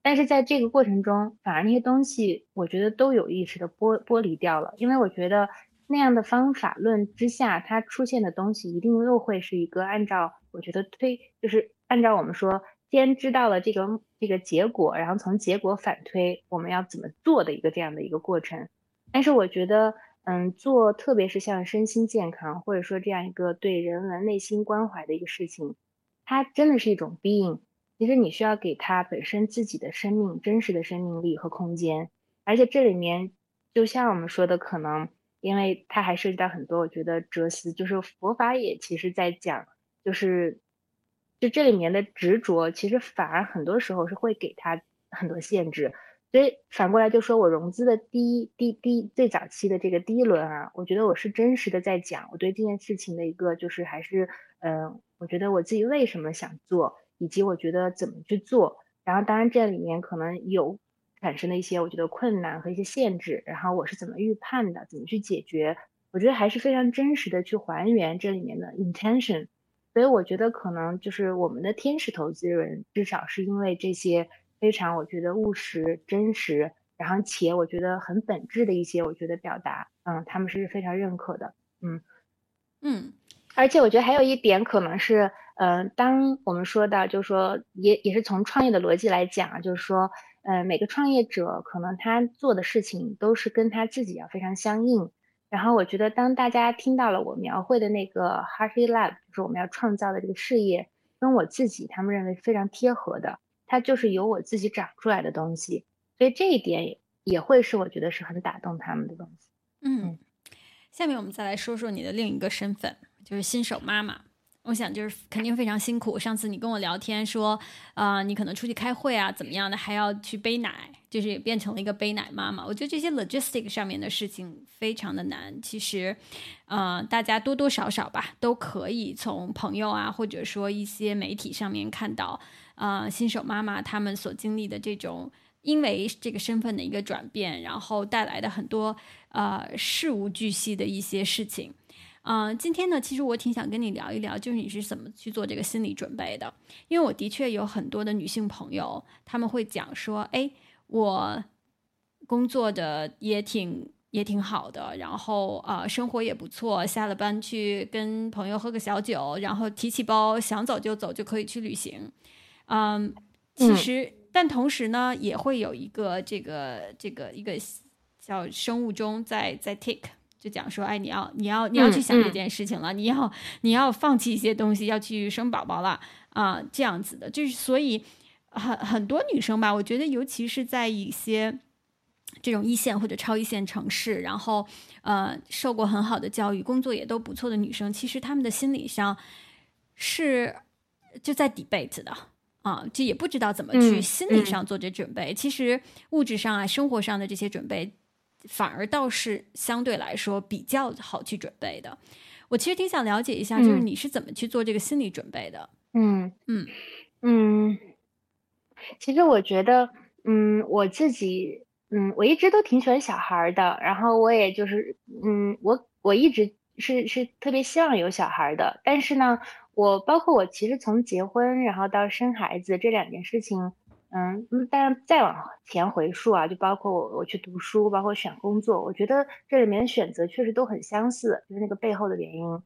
但是在这个过程中，反而那些东西我觉得都有意识的剥剥离掉了，因为我觉得那样的方法论之下，它出现的东西一定又会是一个按照我觉得推，就是按照我们说先知道了这个这个结果，然后从结果反推我们要怎么做的一个这样的一个过程。但是我觉得，嗯，做特别是像身心健康，或者说这样一个对人文内心关怀的一个事情，它真的是一种 being。其实你需要给他本身自己的生命、真实的生命力和空间。而且这里面，就像我们说的，可能因为它还涉及到很多，我觉得哲思，就是佛法也其实在讲，就是就这里面的执着，其实反而很多时候是会给他很多限制。所以反过来就说，我融资的第一、第第最早期的这个第一轮啊，我觉得我是真实的在讲我对这件事情的一个，就是还是，嗯，我觉得我自己为什么想做，以及我觉得怎么去做。然后当然这里面可能有产生的一些我觉得困难和一些限制，然后我是怎么预判的，怎么去解决，我觉得还是非常真实的去还原这里面的 intention。所以我觉得可能就是我们的天使投资人，至少是因为这些。非常，我觉得务实、真实，然后且我觉得很本质的一些，我觉得表达，嗯，他们是非常认可的，嗯嗯，而且我觉得还有一点可能是，嗯，当我们说到，就是说，也也是从创业的逻辑来讲，就是说，嗯，每个创业者可能他做的事情都是跟他自己要非常相应。然后我觉得，当大家听到了我描绘的那个 Happy Lab，就是我们要创造的这个事业，跟我自己他们认为非常贴合的。它就是由我自己长出来的东西，所以这一点也会是我觉得是很打动他们的东西。嗯，下面我们再来说说你的另一个身份，就是新手妈妈。我想就是肯定非常辛苦。上次你跟我聊天说，啊，你可能出去开会啊，怎么样的，还要去背奶，就是也变成了一个背奶妈妈。我觉得这些 logistic 上面的事情非常的难。其实，呃，大家多多少少吧，都可以从朋友啊，或者说一些媒体上面看到，呃，新手妈妈他们所经历的这种因为这个身份的一个转变，然后带来的很多呃事无巨细的一些事情。嗯，今天呢，其实我挺想跟你聊一聊，就是你是怎么去做这个心理准备的？因为我的确有很多的女性朋友，他们会讲说，哎，我工作的也挺也挺好的，然后呃，生活也不错，下了班去跟朋友喝个小酒，然后提起包想走就走就可以去旅行。嗯，其实，但同时呢，也会有一个这个这个一个叫生物钟在在 tick。就讲说，哎，你要你要你要去想这件事情了，你要你要放弃一些东西，要去生宝宝了啊，这样子的，就是所以很很多女生吧，我觉得尤其是在一些这种一线或者超一线城市，然后呃受过很好的教育，工作也都不错的女生，其实她们的心理上是就在 debate 的啊，就也不知道怎么去心理上做这准备。其实物质上啊，生活上的这些准备。反而倒是相对来说比较好去准备的。我其实挺想了解一下，就是你是怎么去做这个心理准备的？嗯嗯嗯，其实我觉得，嗯，我自己，嗯，我一直都挺喜欢小孩的，然后我也就是，嗯，我我一直是是特别希望有小孩的，但是呢，我包括我其实从结婚然后到生孩子这两件事情。嗯，那当然再往前回溯啊，就包括我我去读书，包括选工作，我觉得这里面的选择确实都很相似，就是那个背后的原因。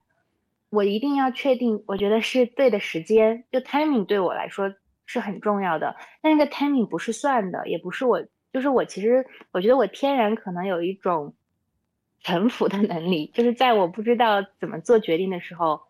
我一定要确定，我觉得是对的时间，就 timing 对我来说是很重要的。但那个 timing 不是算的，也不是我，就是我其实我觉得我天然可能有一种臣服的能力，就是在我不知道怎么做决定的时候，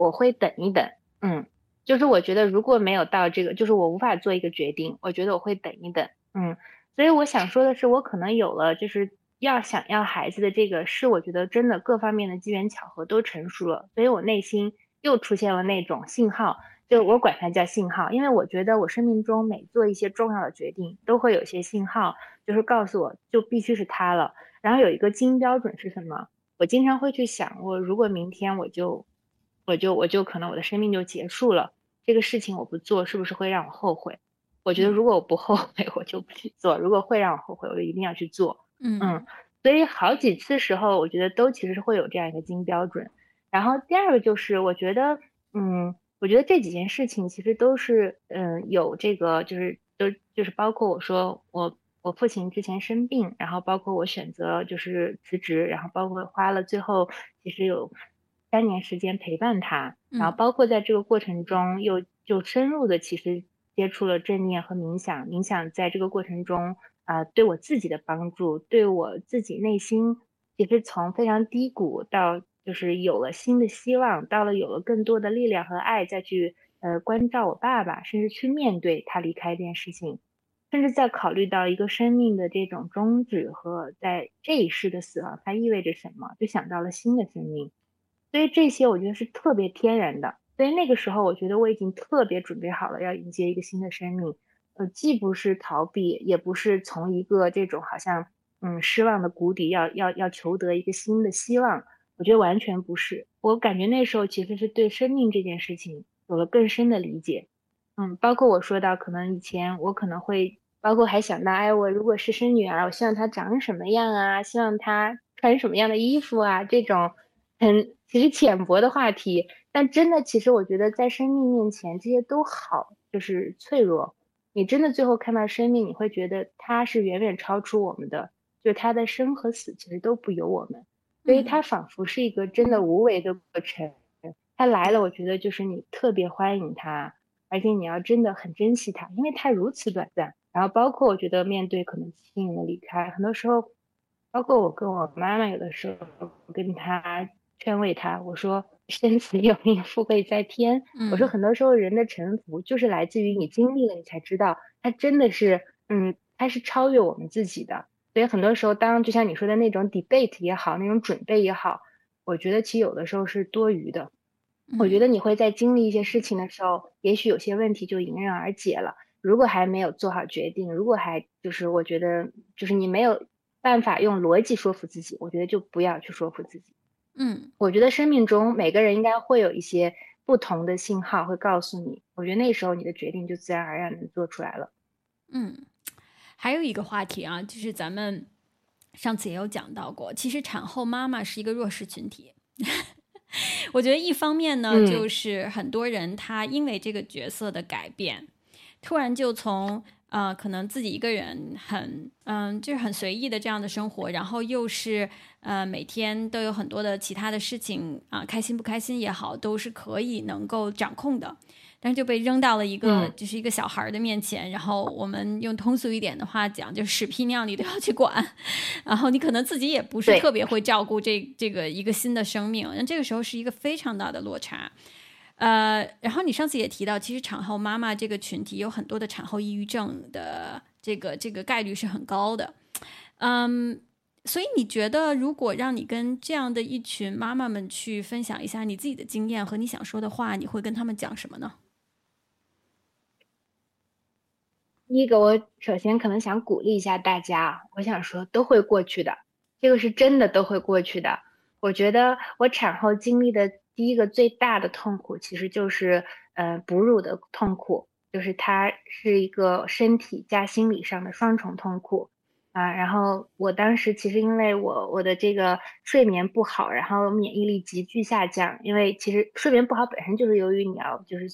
我会等一等，嗯。就是我觉得如果没有到这个，就是我无法做一个决定，我觉得我会等一等，嗯，所以我想说的是，我可能有了就是要想要孩子的这个，是我觉得真的各方面的机缘巧合都成熟了，所以我内心又出现了那种信号，就我管它叫信号，因为我觉得我生命中每做一些重要的决定，都会有些信号，就是告诉我就必须是他了。然后有一个金标准是什么？我经常会去想，我如果明天我就，我就我就可能我的生命就结束了。这个事情我不做，是不是会让我后悔？我觉得如果我不后悔，我就不去做；如果会让我后悔，我就一定要去做。嗯嗯，所以好几次时候，我觉得都其实是会有这样一个金标准。然后第二个就是，我觉得，嗯，我觉得这几件事情其实都是，嗯，有这个，就是都就是包括我说我我父亲之前生病，然后包括我选择就是辞职，然后包括花了最后其实有。三年时间陪伴他，然后包括在这个过程中，又就深入的其实接触了正念和冥想。冥想在这个过程中啊，对我自己的帮助，对我自己内心，也是从非常低谷到就是有了新的希望，到了有了更多的力量和爱，再去呃关照我爸爸，甚至去面对他离开这件事情，甚至在考虑到一个生命的这种终止和在这一世的死亡，它意味着什么，就想到了新的生命。所以这些我觉得是特别天然的，所以那个时候我觉得我已经特别准备好了要迎接一个新的生命，呃，既不是逃避，也不是从一个这种好像嗯失望的谷底要要要求得一个新的希望，我觉得完全不是。我感觉那时候其实是对生命这件事情有了更深的理解，嗯，包括我说到可能以前我可能会，包括还想到，哎，我如果是生女儿，我希望她长什么样啊？希望她穿什么样的衣服啊？这种。很其实浅薄的话题，但真的，其实我觉得在生命面前，这些都好，就是脆弱。你真的最后看到生命，你会觉得它是远远超出我们的，就它的生和死其实都不由我们，所以它仿佛是一个真的无为的过程。它来了，我觉得就是你特别欢迎它，而且你要真的很珍惜它，因为它如此短暂。然后包括我觉得面对可能亲人的离开，很多时候，包括我跟我妈妈有的时候跟她。劝慰他，我说生死有命，富贵在天。我说很多时候人的沉浮就是来自于你经历了，你才知道他真的是，嗯，他是超越我们自己的。所以很多时候，当就像你说的那种 debate 也好，那种准备也好，我觉得其实有的时候是多余的。我觉得你会在经历一些事情的时候，也许有些问题就迎刃而解了。如果还没有做好决定，如果还就是我觉得就是你没有办法用逻辑说服自己，我觉得就不要去说服自己。嗯，我觉得生命中每个人应该会有一些不同的信号会告诉你，我觉得那时候你的决定就自然而然能做出来了。嗯，还有一个话题啊，就是咱们上次也有讲到过，其实产后妈妈是一个弱势群体。我觉得一方面呢，就是很多人他因为这个角色的改变，突然就从呃可能自己一个人很嗯就是很随意的这样的生活，然后又是呃每天都有很多的其他的事情啊，开心不开心也好，都是可以能够掌控的。但是就被扔到了一个就是一个小孩的面前，然后我们用通俗一点的话讲，就屎屁尿你都要去管，然后你可能自己也不是特别会照顾这这个一个新的生命，那这个时候是一个非常大的落差。呃，然后你上次也提到，其实产后妈妈这个群体有很多的产后抑郁症的这个这个概率是很高的，嗯，所以你觉得如果让你跟这样的一群妈妈们去分享一下你自己的经验和你想说的话，你会跟他们讲什么呢？第一个，我首先可能想鼓励一下大家，我想说都会过去的，这个是真的都会过去的。我觉得我产后经历的第一个最大的痛苦，其实就是呃哺乳的痛苦，就是它是一个身体加心理上的双重痛苦啊。然后我当时其实因为我我的这个睡眠不好，然后免疫力急剧下降，因为其实睡眠不好本身就是由于你要就是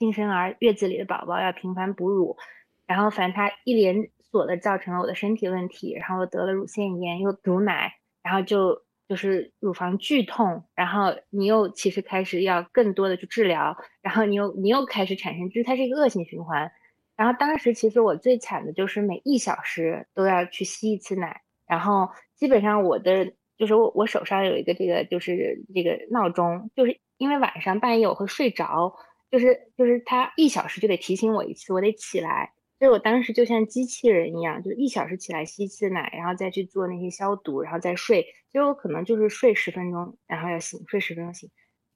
新生儿月子里的宝宝要频繁哺乳。然后，反正它一连锁的造成了我的身体问题，然后得了乳腺炎，又堵奶，然后就就是乳房剧痛，然后你又其实开始要更多的去治疗，然后你又你又开始产生，就是它是一个恶性循环。然后当时其实我最惨的就是每一小时都要去吸一次奶，然后基本上我的就是我我手上有一个这个就是这个闹钟，就是因为晚上半夜我会睡着，就是就是它一小时就得提醒我一次，我得起来。所以我当时就像机器人一样，就一小时起来吸一次奶，然后再去做那些消毒，然后再睡。所以我可能就是睡十分钟，然后要醒，睡十分钟醒，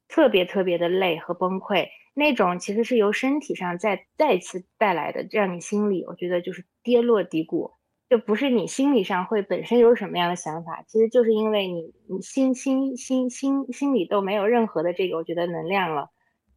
特别特别的累和崩溃。那种其实是由身体上再再次带来的，让你心里我觉得就是跌落低谷，就不是你心理上会本身有什么样的想法，其实就是因为你你心心心心心里都没有任何的这个我觉得能量了。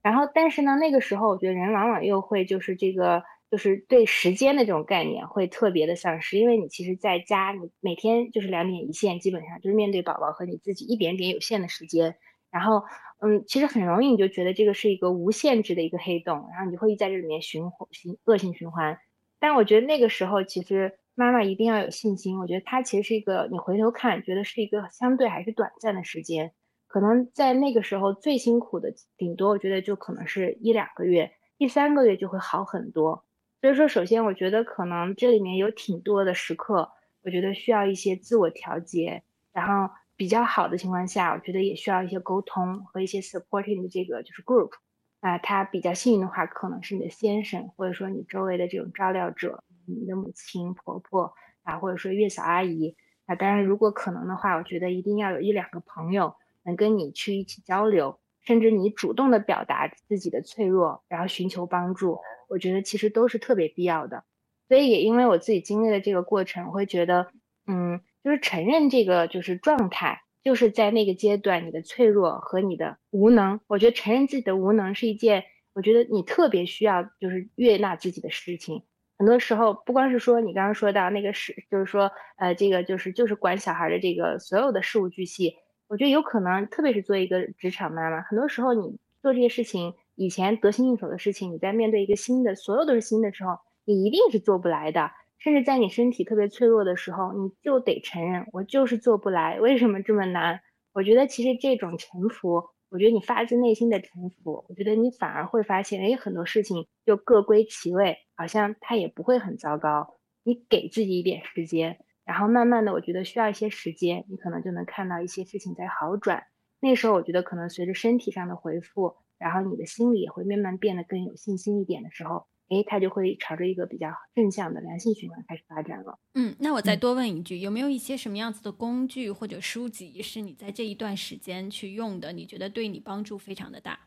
然后但是呢，那个时候我觉得人往往又会就是这个。就是对时间的这种概念会特别的丧失，因为你其实在家，你每天就是两点一线，基本上就是面对宝宝和你自己一点点有限的时间。然后，嗯，其实很容易你就觉得这个是一个无限制的一个黑洞，然后你就会在这里面循环、循恶性循环。但我觉得那个时候，其实妈妈一定要有信心。我觉得它其实是一个，你回头看，觉得是一个相对还是短暂的时间。可能在那个时候最辛苦的，顶多我觉得就可能是一两个月，第三个月就会好很多。所以说，首先我觉得可能这里面有挺多的时刻，我觉得需要一些自我调节，然后比较好的情况下，我觉得也需要一些沟通和一些 supporting 的这个就是 group，啊，他比较幸运的话，可能是你的先生，或者说你周围的这种照料者，你的母亲、婆婆啊，或者说月嫂阿姨，啊，当然如果可能的话，我觉得一定要有一两个朋友能跟你去一起交流，甚至你主动的表达自己的脆弱，然后寻求帮助。我觉得其实都是特别必要的，所以也因为我自己经历了这个过程，我会觉得，嗯，就是承认这个就是状态，就是在那个阶段你的脆弱和你的无能。我觉得承认自己的无能是一件，我觉得你特别需要就是悦纳自己的事情。很多时候，不光是说你刚刚说到那个事，就是说，呃，这个就是就是管小孩的这个所有的事无巨细，我觉得有可能，特别是做一个职场妈妈，很多时候你做这些事情。以前得心应手的事情，你在面对一个新的，所有都是新的时候，你一定是做不来的。甚至在你身体特别脆弱的时候，你就得承认，我就是做不来。为什么这么难？我觉得其实这种臣服，我觉得你发自内心的臣服，我觉得你反而会发现，哎，很多事情就各归其位，好像它也不会很糟糕。你给自己一点时间，然后慢慢的，我觉得需要一些时间，你可能就能看到一些事情在好转。那时候，我觉得可能随着身体上的恢复。然后你的心里也会慢慢变得更有信心一点的时候，诶，它就会朝着一个比较正向的良性循环开始发展了。嗯，那我再多问一句，有没有一些什么样子的工具或者书籍是你在这一段时间去用的？你觉得对你帮助非常的大？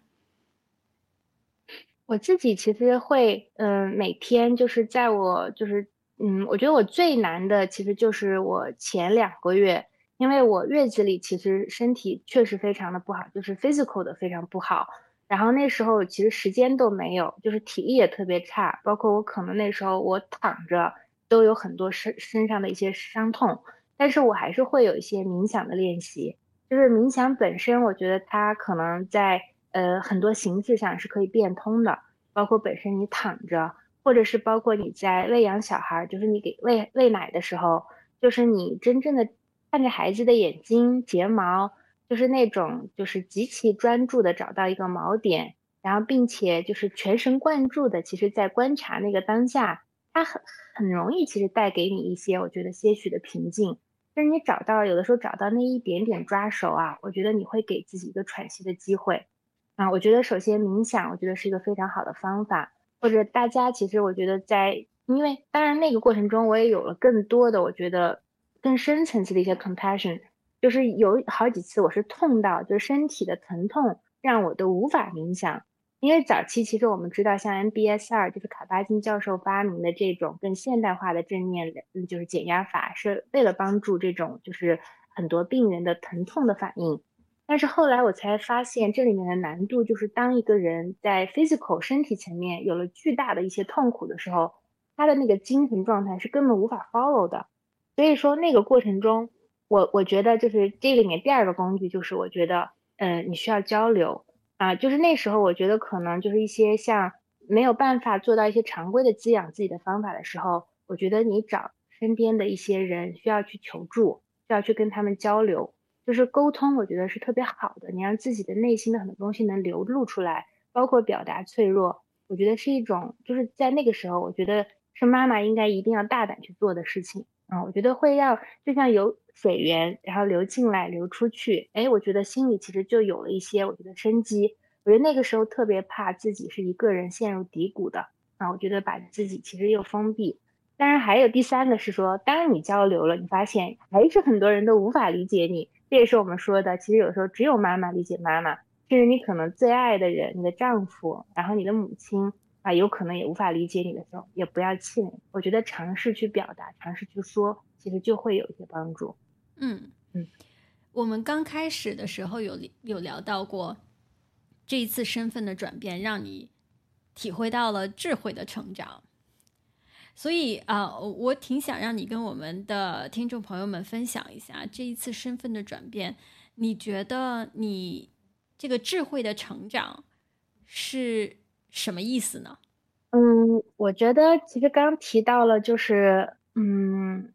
我自己其实会，嗯，每天就是在我就是，嗯，我觉得我最难的其实就是我前两个月，因为我月子里其实身体确实非常的不好，就是 physical 的非常不好。然后那时候其实时间都没有，就是体力也特别差，包括我可能那时候我躺着都有很多身身上的一些伤痛，但是我还是会有一些冥想的练习。就是冥想本身，我觉得它可能在呃很多形式上是可以变通的，包括本身你躺着，或者是包括你在喂养小孩，就是你给喂喂奶的时候，就是你真正的看着孩子的眼睛、睫毛。就是那种，就是极其专注的找到一个锚点，然后并且就是全神贯注的，其实在观察那个当下，它很很容易，其实带给你一些我觉得些许的平静。就是你找到有的时候找到那一点点抓手啊，我觉得你会给自己一个喘息的机会。啊，我觉得首先冥想，我觉得是一个非常好的方法。或者大家其实我觉得在，因为当然那个过程中我也有了更多的我觉得更深层次的一些 compassion。就是有好几次，我是痛到，就是身体的疼痛让我都无法冥想。因为早期其实我们知道，像 MBSR 就是卡巴金教授发明的这种更现代化的正念，嗯，就是减压法，是为了帮助这种就是很多病人的疼痛的反应。但是后来我才发现，这里面的难度就是当一个人在 physical 身体层面有了巨大的一些痛苦的时候，他的那个精神状态是根本无法 follow 的。所以说那个过程中。我我觉得就是这里面第二个工具，就是我觉得，嗯，你需要交流啊，就是那时候我觉得可能就是一些像没有办法做到一些常规的滋养自己的方法的时候，我觉得你找身边的一些人需要去求助，需要去跟他们交流，就是沟通，我觉得是特别好的，你让自己的内心的很多东西能流露出来，包括表达脆弱，我觉得是一种就是在那个时候，我觉得是妈妈应该一定要大胆去做的事情。啊，我觉得会让就像有水源，然后流进来流出去，哎，我觉得心里其实就有了一些我觉得生机。我觉得那个时候特别怕自己是一个人陷入低谷的啊，我觉得把自己其实又封闭。当然还有第三个是说，当你交流了，你发现还是很多人都无法理解你。这也是我们说的，其实有时候只有妈妈理解妈妈，甚至你可能最爱的人，你的丈夫，然后你的母亲。啊，有可能也无法理解你的时候，也不要气馁。我觉得尝试去表达，尝试去说，其实就会有一些帮助。嗯嗯，我们刚开始的时候有有聊到过，这一次身份的转变让你体会到了智慧的成长。所以啊，我挺想让你跟我们的听众朋友们分享一下这一次身份的转变。你觉得你这个智慧的成长是？什么意思呢？嗯，我觉得其实刚提到了，就是嗯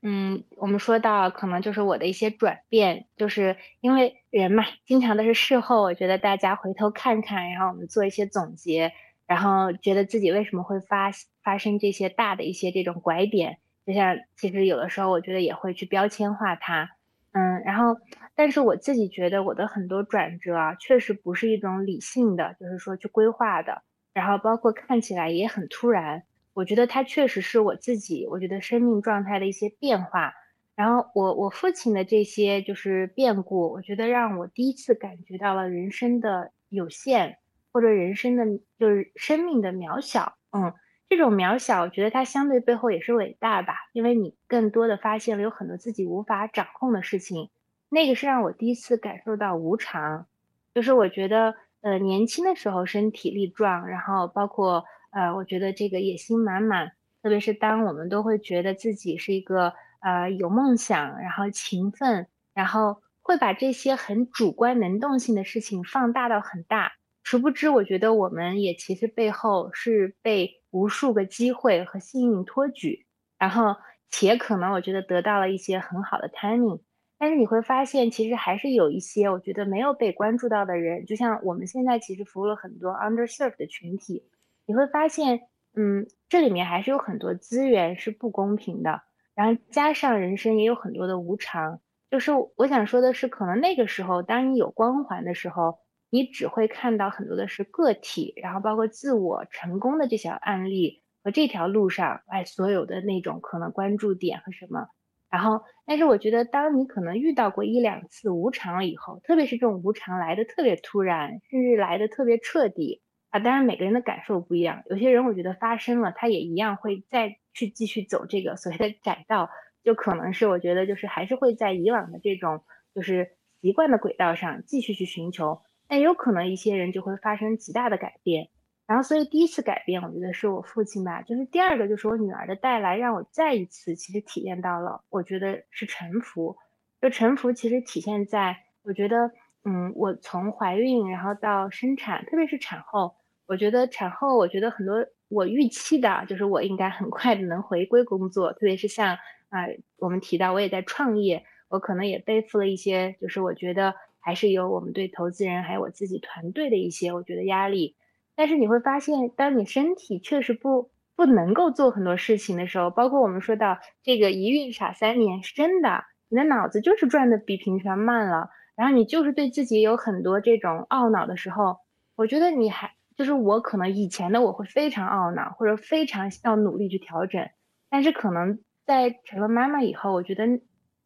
嗯，我们说到可能就是我的一些转变，就是因为人嘛，经常都是事后，我觉得大家回头看看，然后我们做一些总结，然后觉得自己为什么会发发生这些大的一些这种拐点，就像其实有的时候我觉得也会去标签化它，嗯，然后。但是我自己觉得我的很多转折啊，确实不是一种理性的，就是说去规划的，然后包括看起来也很突然。我觉得它确实是我自己，我觉得生命状态的一些变化。然后我我父亲的这些就是变故，我觉得让我第一次感觉到了人生的有限，或者人生的就是生命的渺小。嗯，这种渺小，我觉得它相对背后也是伟大吧，因为你更多的发现了有很多自己无法掌控的事情。那个是让我第一次感受到无常，就是我觉得，呃，年轻的时候身体力壮，然后包括，呃，我觉得这个野心满满，特别是当我们都会觉得自己是一个，呃，有梦想，然后勤奋，然后会把这些很主观能动性的事情放大到很大，殊不知，我觉得我们也其实背后是被无数个机会和幸运托举，然后且可能我觉得得到了一些很好的 timing。但是你会发现，其实还是有一些我觉得没有被关注到的人，就像我们现在其实服务了很多 underserved 的群体，你会发现，嗯，这里面还是有很多资源是不公平的，然后加上人生也有很多的无常。就是我想说的是，可能那个时候，当你有光环的时候，你只会看到很多的是个体，然后包括自我成功的这些案例和这条路上，哎，所有的那种可能关注点和什么。然后，但是我觉得，当你可能遇到过一两次无常了以后，特别是这种无常来的特别突然，甚至来的特别彻底，啊，当然每个人的感受不一样，有些人我觉得发生了，他也一样会再去继续走这个所谓的窄道，就可能是我觉得就是还是会在以往的这种就是习惯的轨道上继续去寻求，但有可能一些人就会发生极大的改变。然后，所以第一次改变，我觉得是我父亲吧。就是第二个，就是我女儿的带来，让我再一次其实体验到了，我觉得是臣服。就臣服，其实体现在，我觉得，嗯，我从怀孕，然后到生产，特别是产后，我觉得产后，我觉得很多我预期的，就是我应该很快的能回归工作。特别是像啊，我们提到我也在创业，我可能也背负了一些，就是我觉得还是有我们对投资人还有我自己团队的一些，我觉得压力。但是你会发现，当你身体确实不不能够做很多事情的时候，包括我们说到这个一孕傻三年，是真的，你的脑子就是转的比平常慢了，然后你就是对自己有很多这种懊恼的时候，我觉得你还就是我可能以前的我会非常懊恼，或者非常要努力去调整，但是可能在成了妈妈以后，我觉得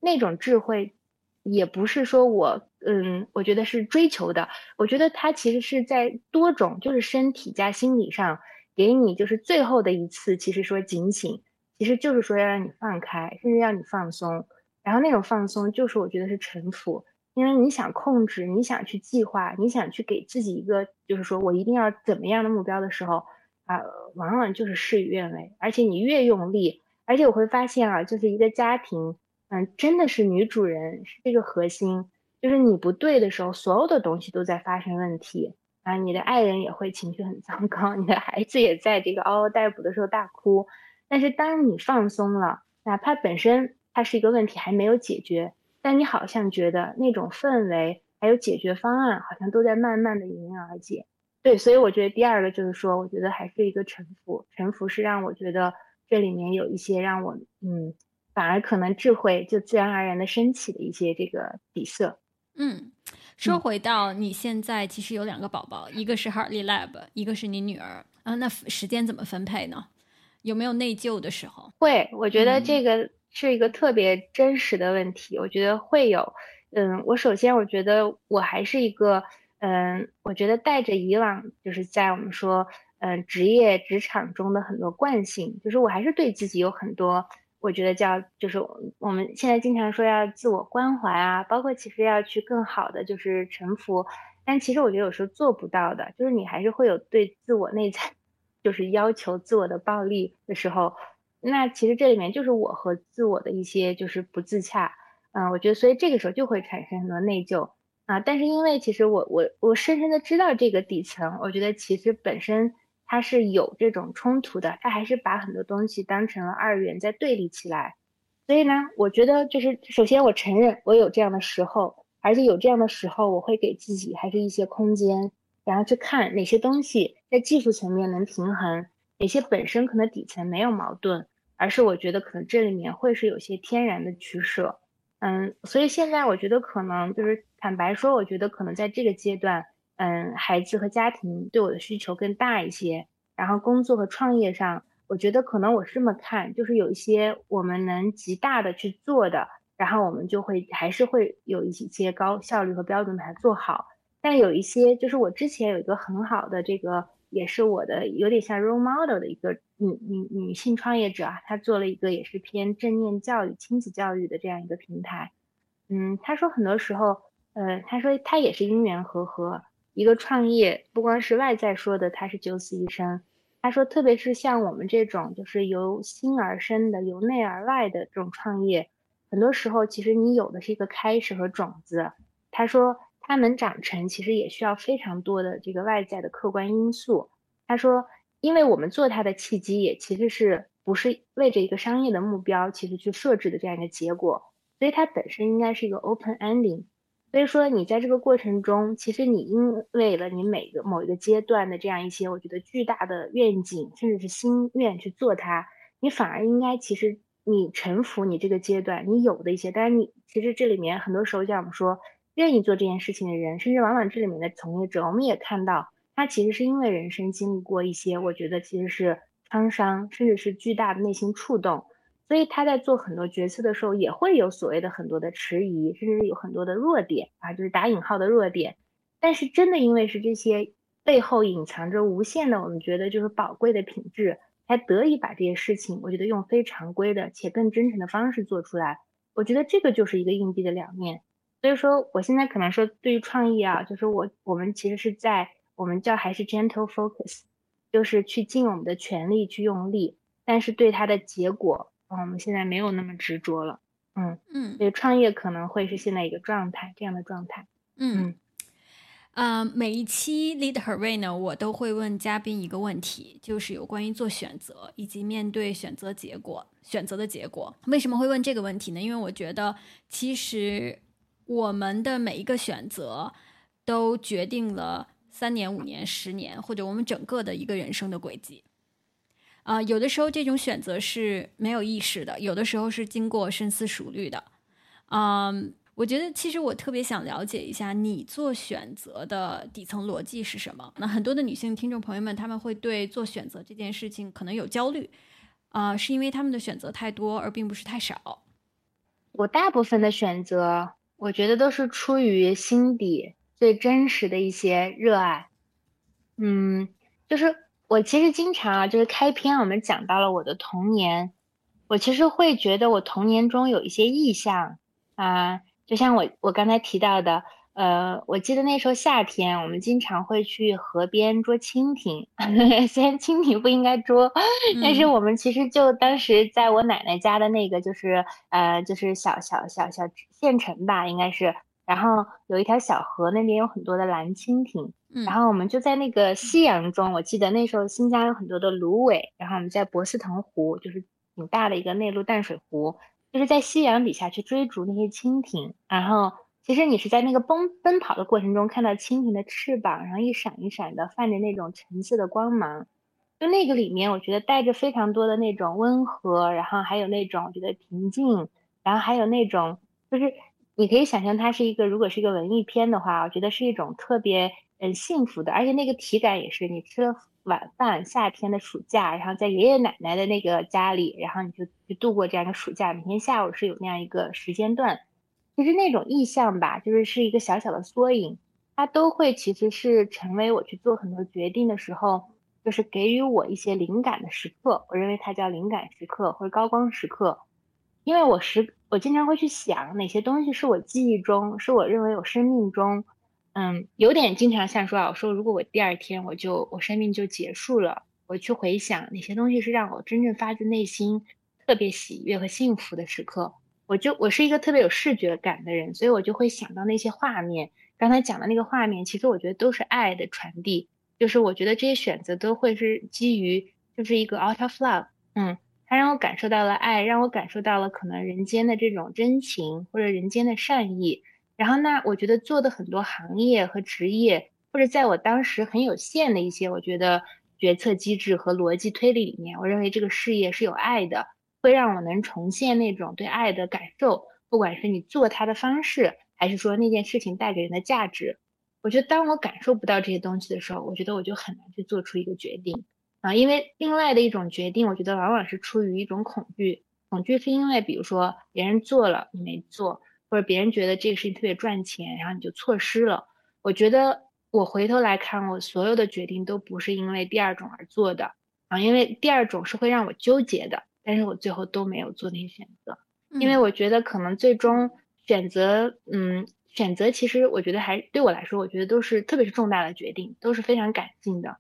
那种智慧。也不是说我，嗯，我觉得是追求的。我觉得他其实是在多种，就是身体加心理上给你，就是最后的一次，其实说警醒，其实就是说要让你放开，甚至让你放松。然后那种放松，就是我觉得是臣服，因为你想控制，你想去计划，你想去给自己一个，就是说我一定要怎么样的目标的时候，啊，往往就是事与愿违。而且你越用力，而且我会发现啊，就是一个家庭。嗯，真的是女主人是这个核心，就是你不对的时候，所有的东西都在发生问题啊，你的爱人也会情绪很糟糕，你的孩子也在这个嗷嗷待哺的时候大哭。但是当你放松了，哪怕本身它是一个问题还没有解决，但你好像觉得那种氛围还有解决方案好像都在慢慢的迎刃而解。对，所以我觉得第二个就是说，我觉得还是一个臣服，臣服是让我觉得这里面有一些让我嗯。反而可能智慧就自然而然的升起的一些这个底色。嗯，说回到你现在其实有两个宝宝，一个是 Hartley Lab，一个是你女儿啊，那时间怎么分配呢？有没有内疚的时候？会，我觉得这个是一个特别真实的问题。我觉得会有，嗯，我首先我觉得我还是一个，嗯，我觉得带着以往就是在我们说，嗯，职业职场中的很多惯性，就是我还是对自己有很多。我觉得叫就是我们现在经常说要自我关怀啊，包括其实要去更好的就是臣服，但其实我觉得有时候做不到的，就是你还是会有对自我内在就是要求自我的暴力的时候，那其实这里面就是我和自我的一些就是不自洽，嗯，我觉得所以这个时候就会产生很多内疚。啊，但是因为其实我我我深深的知道这个底层，我觉得其实本身。它是有这种冲突的，它还是把很多东西当成了二元在对立起来，所以呢，我觉得就是首先我承认我有这样的时候，而且有这样的时候，我会给自己还是一些空间，然后去看哪些东西在技术层面能平衡，哪些本身可能底层没有矛盾，而是我觉得可能这里面会是有些天然的取舍，嗯，所以现在我觉得可能就是坦白说，我觉得可能在这个阶段。嗯，孩子和家庭对我的需求更大一些，然后工作和创业上，我觉得可能我是这么看，就是有一些我们能极大的去做的，然后我们就会还是会有一些高效率和标准把它做好。但有一些就是我之前有一个很好的这个，也是我的有点像 role model 的一个女女女性创业者啊，她做了一个也是偏正念教育、亲子教育的这样一个平台。嗯，她说很多时候，呃，她说她也是因缘和合。一个创业不光是外在说的，他是九死一生。他说，特别是像我们这种就是由心而生的、由内而外的这种创业，很多时候其实你有的是一个开始和种子。他说，它能长成，其实也需要非常多的这个外在的客观因素。他说，因为我们做它的契机也其实是不是为着一个商业的目标，其实去设置的这样一个结果，所以它本身应该是一个 open ending。所以说，你在这个过程中，其实你因为了你每个某一个阶段的这样一些，我觉得巨大的愿景，甚至是心愿去做它，你反而应该其实你臣服你这个阶段你有的一些。当然，你其实这里面很多时候像我们说，愿意做这件事情的人，甚至往往这里面的从业者，我们也看到，他其实是因为人生经历过一些，我觉得其实是创伤，甚至是巨大的内心触动。所以他在做很多决策的时候，也会有所谓的很多的迟疑，甚至有很多的弱点啊，就是打引号的弱点。但是真的因为是这些背后隐藏着无限的我们觉得就是宝贵的品质，才得以把这些事情，我觉得用非常规的且更真诚的方式做出来。我觉得这个就是一个硬币的两面。所以说，我现在可能说对于创意啊，就是我我们其实是在我们叫还是 gentle focus，就是去尽我们的全力去用力，但是对它的结果，嗯，我们现在没有那么执着了。嗯嗯，所以创业可能会是现在一个状态，这样的状态。嗯，嗯呃，每一期 Lead Her Way 呢，我都会问嘉宾一个问题，就是有关于做选择以及面对选择结果、选择的结果。为什么会问这个问题呢？因为我觉得，其实我们的每一个选择都决定了三年、五年、十年，或者我们整个的一个人生的轨迹。啊，有的时候这种选择是没有意识的，有的时候是经过深思熟虑的。嗯，我觉得其实我特别想了解一下你做选择的底层逻辑是什么。那很多的女性听众朋友们，他们会对做选择这件事情可能有焦虑，啊，是因为他们的选择太多，而并不是太少。我大部分的选择，我觉得都是出于心底最真实的一些热爱。嗯，就是。我其实经常啊，就是开篇我们讲到了我的童年，我其实会觉得我童年中有一些意象啊，就像我我刚才提到的，呃，我记得那时候夏天我们经常会去河边捉蜻蜓，虽然蜻蜓不应该捉，但是我们其实就当时在我奶奶家的那个就是呃就是小小小小县城吧，应该是。然后有一条小河，那边有很多的蓝蜻蜓。然后我们就在那个夕阳中，我记得那时候新疆有很多的芦苇。然后我们在博斯腾湖，就是挺大的一个内陆淡水湖，就是在夕阳底下去追逐那些蜻蜓。然后其实你是在那个奔奔跑的过程中，看到蜻蜓的翅膀，然后一闪一闪的泛着那种橙色的光芒。就那个里面，我觉得带着非常多的那种温和，然后还有那种我觉得平静，然后还有那种就是。你可以想象它是一个，如果是一个文艺片的话，我觉得是一种特别很幸福的，而且那个体感也是你吃了晚饭，夏天的暑假，然后在爷爷奶奶的那个家里，然后你就去度过这样的暑假，每天下午是有那样一个时间段，其实那种意象吧，就是是一个小小的缩影，它都会其实是成为我去做很多决定的时候，就是给予我一些灵感的时刻，我认为它叫灵感时刻或者高光时刻。因为我时我经常会去想哪些东西是我记忆中，是我认为我生命中，嗯，有点经常像说啊，我说如果我第二天我就我生命就结束了，我去回想哪些东西是让我真正发自内心特别喜悦和幸福的时刻，我就我是一个特别有视觉感的人，所以我就会想到那些画面。刚才讲的那个画面，其实我觉得都是爱的传递，就是我觉得这些选择都会是基于就是一个 out of love，嗯。它让我感受到了爱，让我感受到了可能人间的这种真情或者人间的善意。然后呢，我觉得做的很多行业和职业，或者在我当时很有限的一些，我觉得决策机制和逻辑推理里面，我认为这个事业是有爱的，会让我能重现那种对爱的感受。不管是你做它的方式，还是说那件事情带给人的价值，我觉得当我感受不到这些东西的时候，我觉得我就很难去做出一个决定。啊，因为另外的一种决定，我觉得往往是出于一种恐惧。恐惧是因为，比如说别人做了你没做，或者别人觉得这个事情特别赚钱，然后你就错失了。我觉得我回头来看，我所有的决定都不是因为第二种而做的啊，因为第二种是会让我纠结的，但是我最后都没有做那些选择，因为我觉得可能最终选择，嗯，选择其实我觉得还对我来说，我觉得都是特别是重大的决定，都是非常感性的。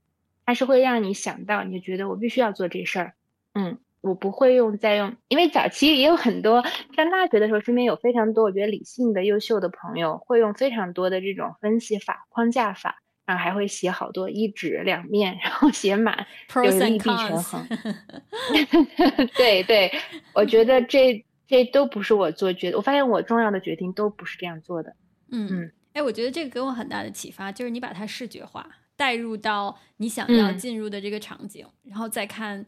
它是会让你想到，你就觉得我必须要做这事儿，嗯，我不会用再用，因为早期也有很多上大学的时候，身边有非常多我觉得理性的、优秀的朋友，会用非常多的这种分析法、框架法，然后还会写好多一纸两面，然后写满，就是利弊权衡。对对，我觉得这这都不是我做决，我发现我重要的决定都不是这样做的。嗯嗯，哎，我觉得这个给我很大的启发，就是你把它视觉化。带入到你想要进入的这个场景，然后再看，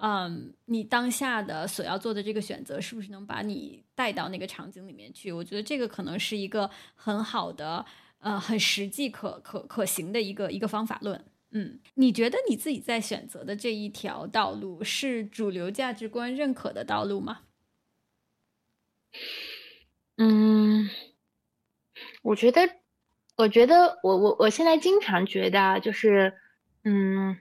嗯，你当下的所要做的这个选择是不是能把你带到那个场景里面去？我觉得这个可能是一个很好的，呃，很实际、可可可行的一个一个方法论。嗯，你觉得你自己在选择的这一条道路是主流价值观认可的道路吗？嗯，我觉得。我觉得我我我现在经常觉得就是，嗯，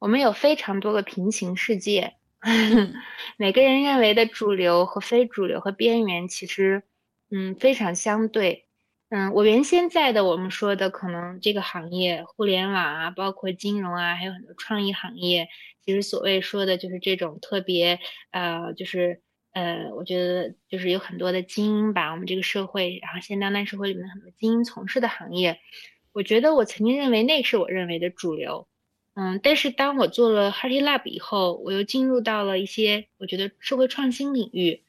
我们有非常多个平行世界，每个人认为的主流和非主流和边缘，其实，嗯，非常相对。嗯，我原先在的我们说的可能这个行业，互联网啊，包括金融啊，还有很多创意行业，其实所谓说的就是这种特别呃，就是呃，我觉得就是有很多的精英吧，我们这个社会，然后现当代社会里面很多精英从事的行业，我觉得我曾经认为那是我认为的主流，嗯，但是当我做了 Hearty Lab 以后，我又进入到了一些我觉得社会创新领域。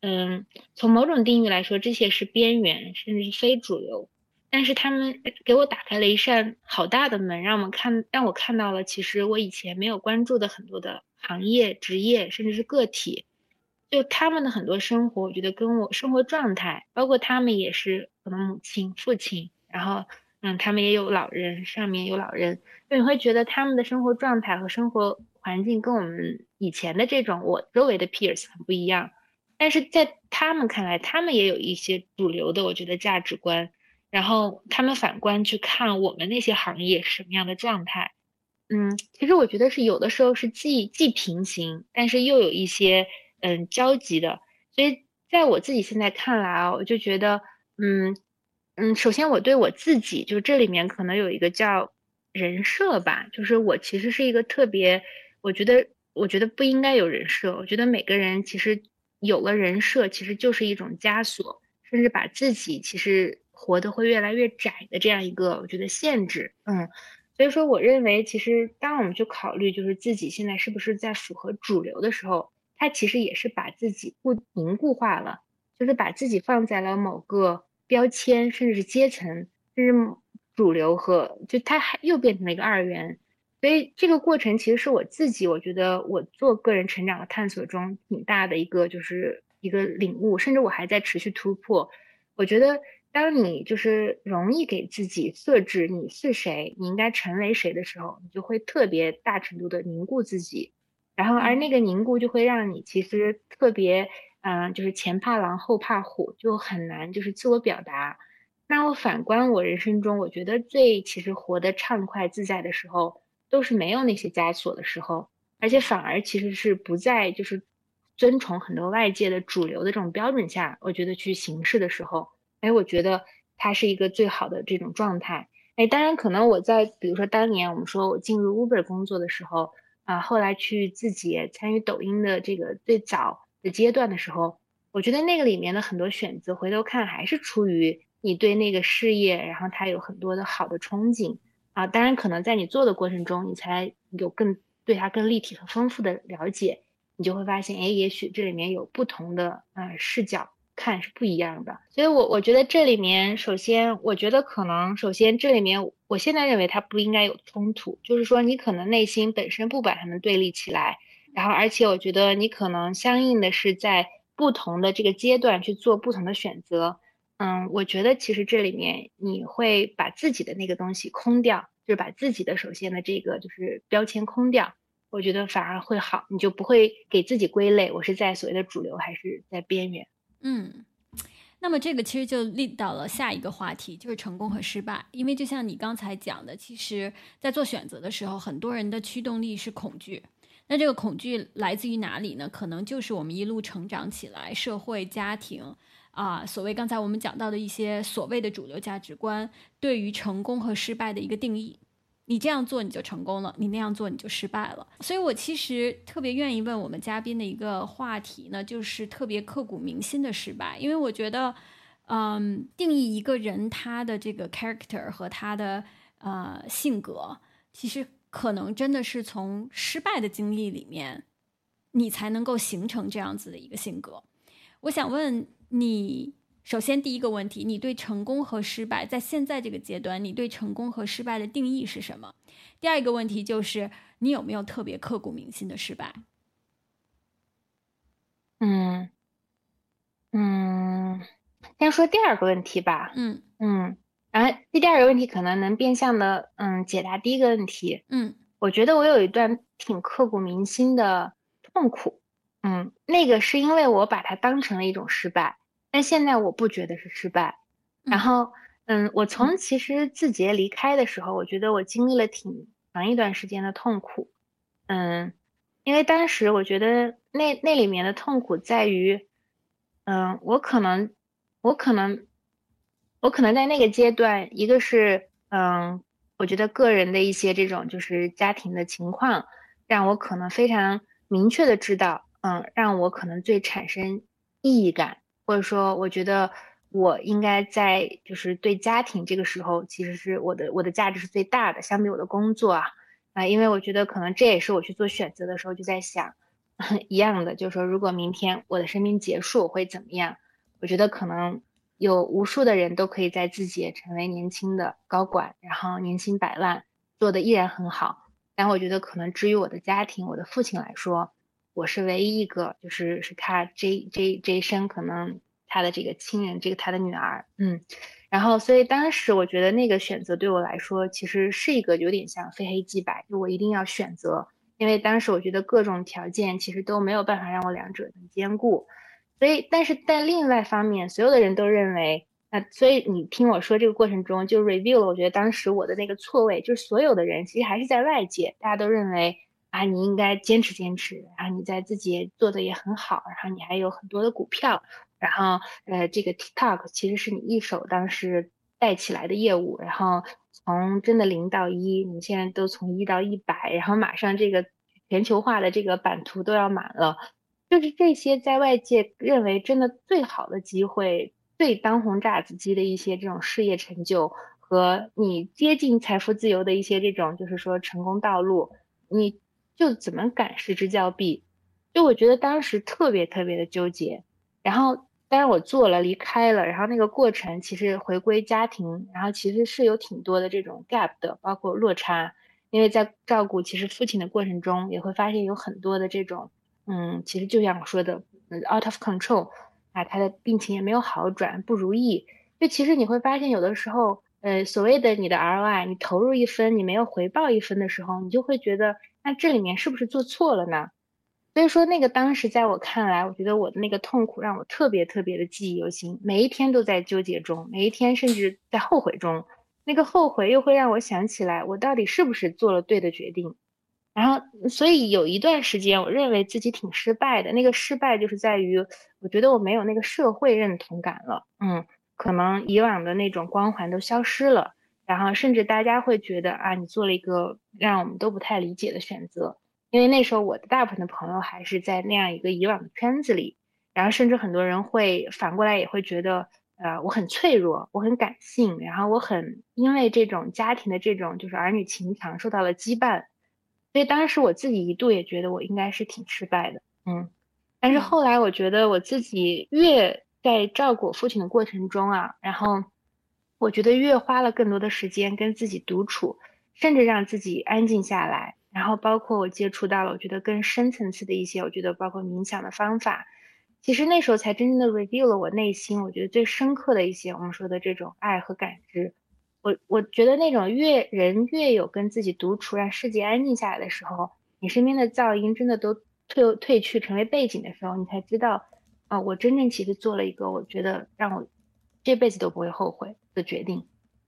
嗯，从某种定义来说，这些是边缘，甚至是非主流。但是他们给我打开了一扇好大的门，让我们看，让我看到了其实我以前没有关注的很多的行业、职业，甚至是个体。就他们的很多生活，我觉得跟我生活状态，包括他们也是可能母亲、父亲，然后嗯，他们也有老人，上面有老人，就你会觉得他们的生活状态和生活环境跟我们以前的这种我周围的 peers 很不一样。但是在他们看来，他们也有一些主流的，我觉得价值观。然后他们反观去看我们那些行业什么样的状态。嗯，其实我觉得是有的时候是既既平行，但是又有一些嗯交集的。所以在我自己现在看来啊，我就觉得，嗯嗯，首先我对我自己，就这里面可能有一个叫人设吧，就是我其实是一个特别，我觉得我觉得不应该有人设。我觉得每个人其实。有了人设，其实就是一种枷锁，甚至把自己其实活得会越来越窄的这样一个，我觉得限制。嗯，所以说，我认为其实当我们去考虑，就是自己现在是不是在符合主流的时候，他其实也是把自己固凝固化了，就是把自己放在了某个标签，甚至是阶层，甚至主流和就它还又变成了一个二元。所以这个过程其实是我自己，我觉得我做个人成长的探索中挺大的一个，就是一个领悟，甚至我还在持续突破。我觉得当你就是容易给自己设置你是谁，你应该成为谁的时候，你就会特别大程度的凝固自己，然后而那个凝固就会让你其实特别，嗯，就是前怕狼后怕虎，就很难就是自我表达。那我反观我人生中，我觉得最其实活得畅快自在的时候。都是没有那些枷锁的时候，而且反而其实是不在就是遵从很多外界的主流的这种标准下，我觉得去行事的时候，哎，我觉得它是一个最好的这种状态。哎，当然可能我在比如说当年我们说我进入 Uber 工作的时候啊，后来去自己参与抖音的这个最早的阶段的时候，我觉得那个里面的很多选择，回头看还是出于你对那个事业，然后它有很多的好的憧憬。啊，当然，可能在你做的过程中，你才有更对它更立体和丰富的了解，你就会发现，哎，也许这里面有不同的呃视角看是不一样的。所以，我我觉得这里面，首先，我觉得可能，首先这里面，我现在认为它不应该有冲突，就是说你可能内心本身不把它们对立起来，然后，而且我觉得你可能相应的是在不同的这个阶段去做不同的选择。嗯，我觉得其实这里面你会把自己的那个东西空掉，就是把自己的首先的这个就是标签空掉，我觉得反而会好，你就不会给自己归类，我是在所谓的主流还是在边缘。嗯，那么这个其实就立到了下一个话题，就是成功和失败。因为就像你刚才讲的，其实在做选择的时候，很多人的驱动力是恐惧。那这个恐惧来自于哪里呢？可能就是我们一路成长起来，社会、家庭。啊，所谓刚才我们讲到的一些所谓的主流价值观，对于成功和失败的一个定义，你这样做你就成功了，你那样做你就失败了。所以我其实特别愿意问我们嘉宾的一个话题呢，就是特别刻骨铭心的失败，因为我觉得，嗯，定义一个人他的这个 character 和他的呃性格，其实可能真的是从失败的经历里面，你才能够形成这样子的一个性格。我想问。你首先第一个问题，你对成功和失败在现在这个阶段，你对成功和失败的定义是什么？第二个问题就是你有没有特别刻骨铭心的失败？嗯嗯，先说第二个问题吧。嗯嗯，然后这第二个问题可能能变相的嗯解答第一个问题。嗯，我觉得我有一段挺刻骨铭心的痛苦。嗯，那个是因为我把它当成了一种失败。但现在我不觉得是失败，然后嗯，我从其实字节离开的时候，我觉得我经历了挺长一段时间的痛苦。嗯，因为当时我觉得那那里面的痛苦在于，嗯，我可能，我可能，我可能在那个阶段，一个是，嗯，我觉得个人的一些这种就是家庭的情况，让我可能非常明确的知道，嗯，让我可能最产生意义感，或者说我觉得。我应该在就是对家庭这个时候，其实是我的我的价值是最大的，相比我的工作啊啊，因为我觉得可能这也是我去做选择的时候就在想，一样的，就是说如果明天我的生命结束会怎么样？我觉得可能有无数的人都可以在自己成为年轻的高管，然后年薪百万，做的依然很好。但我觉得可能至于我的家庭，我的父亲来说，我是唯一一个，就是是他这这这一生可能。他的这个亲人，这个他的女儿，嗯，然后所以当时我觉得那个选择对我来说，其实是一个有点像非黑即白，就我一定要选择，因为当时我觉得各种条件其实都没有办法让我两者能兼顾，所以但是在另外方面，所有的人都认为，那所以你听我说这个过程中就 review 了，我觉得当时我的那个错位，就是所有的人其实还是在外界，大家都认为啊你应该坚持坚持，然后你在自己做的也很好，然后你还有很多的股票。然后，呃，这个 TikTok 其实是你一手当时带起来的业务，然后从真的零到一，你现在都从一到一百，然后马上这个全球化的这个版图都要满了，就是这些在外界认为真的最好的机会、最当红炸子鸡的一些这种事业成就和你接近财富自由的一些这种就是说成功道路，你就怎么敢失之交臂？就我觉得当时特别特别的纠结，然后。当然我做了，离开了，然后那个过程其实回归家庭，然后其实是有挺多的这种 gap 的，包括落差，因为在照顾其实父亲的过程中，也会发现有很多的这种，嗯，其实就像我说的，out of control，啊，他的病情也没有好转，不如意，就其实你会发现有的时候，呃，所谓的你的 ROI，你投入一分，你没有回报一分的时候，你就会觉得，那这里面是不是做错了呢？所以说，那个当时在我看来，我觉得我的那个痛苦让我特别特别的记忆犹新，每一天都在纠结中，每一天甚至在后悔中。那个后悔又会让我想起来，我到底是不是做了对的决定。然后，所以有一段时间，我认为自己挺失败的。那个失败就是在于，我觉得我没有那个社会认同感了。嗯，可能以往的那种光环都消失了，然后甚至大家会觉得啊，你做了一个让我们都不太理解的选择。因为那时候我的大部分的朋友还是在那样一个以往的圈子里，然后甚至很多人会反过来也会觉得，呃，我很脆弱，我很感性，然后我很因为这种家庭的这种就是儿女情长受到了羁绊，所以当时我自己一度也觉得我应该是挺失败的，嗯，但是后来我觉得我自己越在照顾我父亲的过程中啊，然后我觉得越花了更多的时间跟自己独处，甚至让自己安静下来。然后包括我接触到了，我觉得更深层次的一些，我觉得包括冥想的方法，其实那时候才真正的 review 了我内心，我觉得最深刻的一些我们说的这种爱和感知。我我觉得那种越人越有跟自己独处，让世界安静下来的时候，你身边的噪音真的都退退去，成为背景的时候，你才知道，啊，我真正其实做了一个我觉得让我这辈子都不会后悔的决定。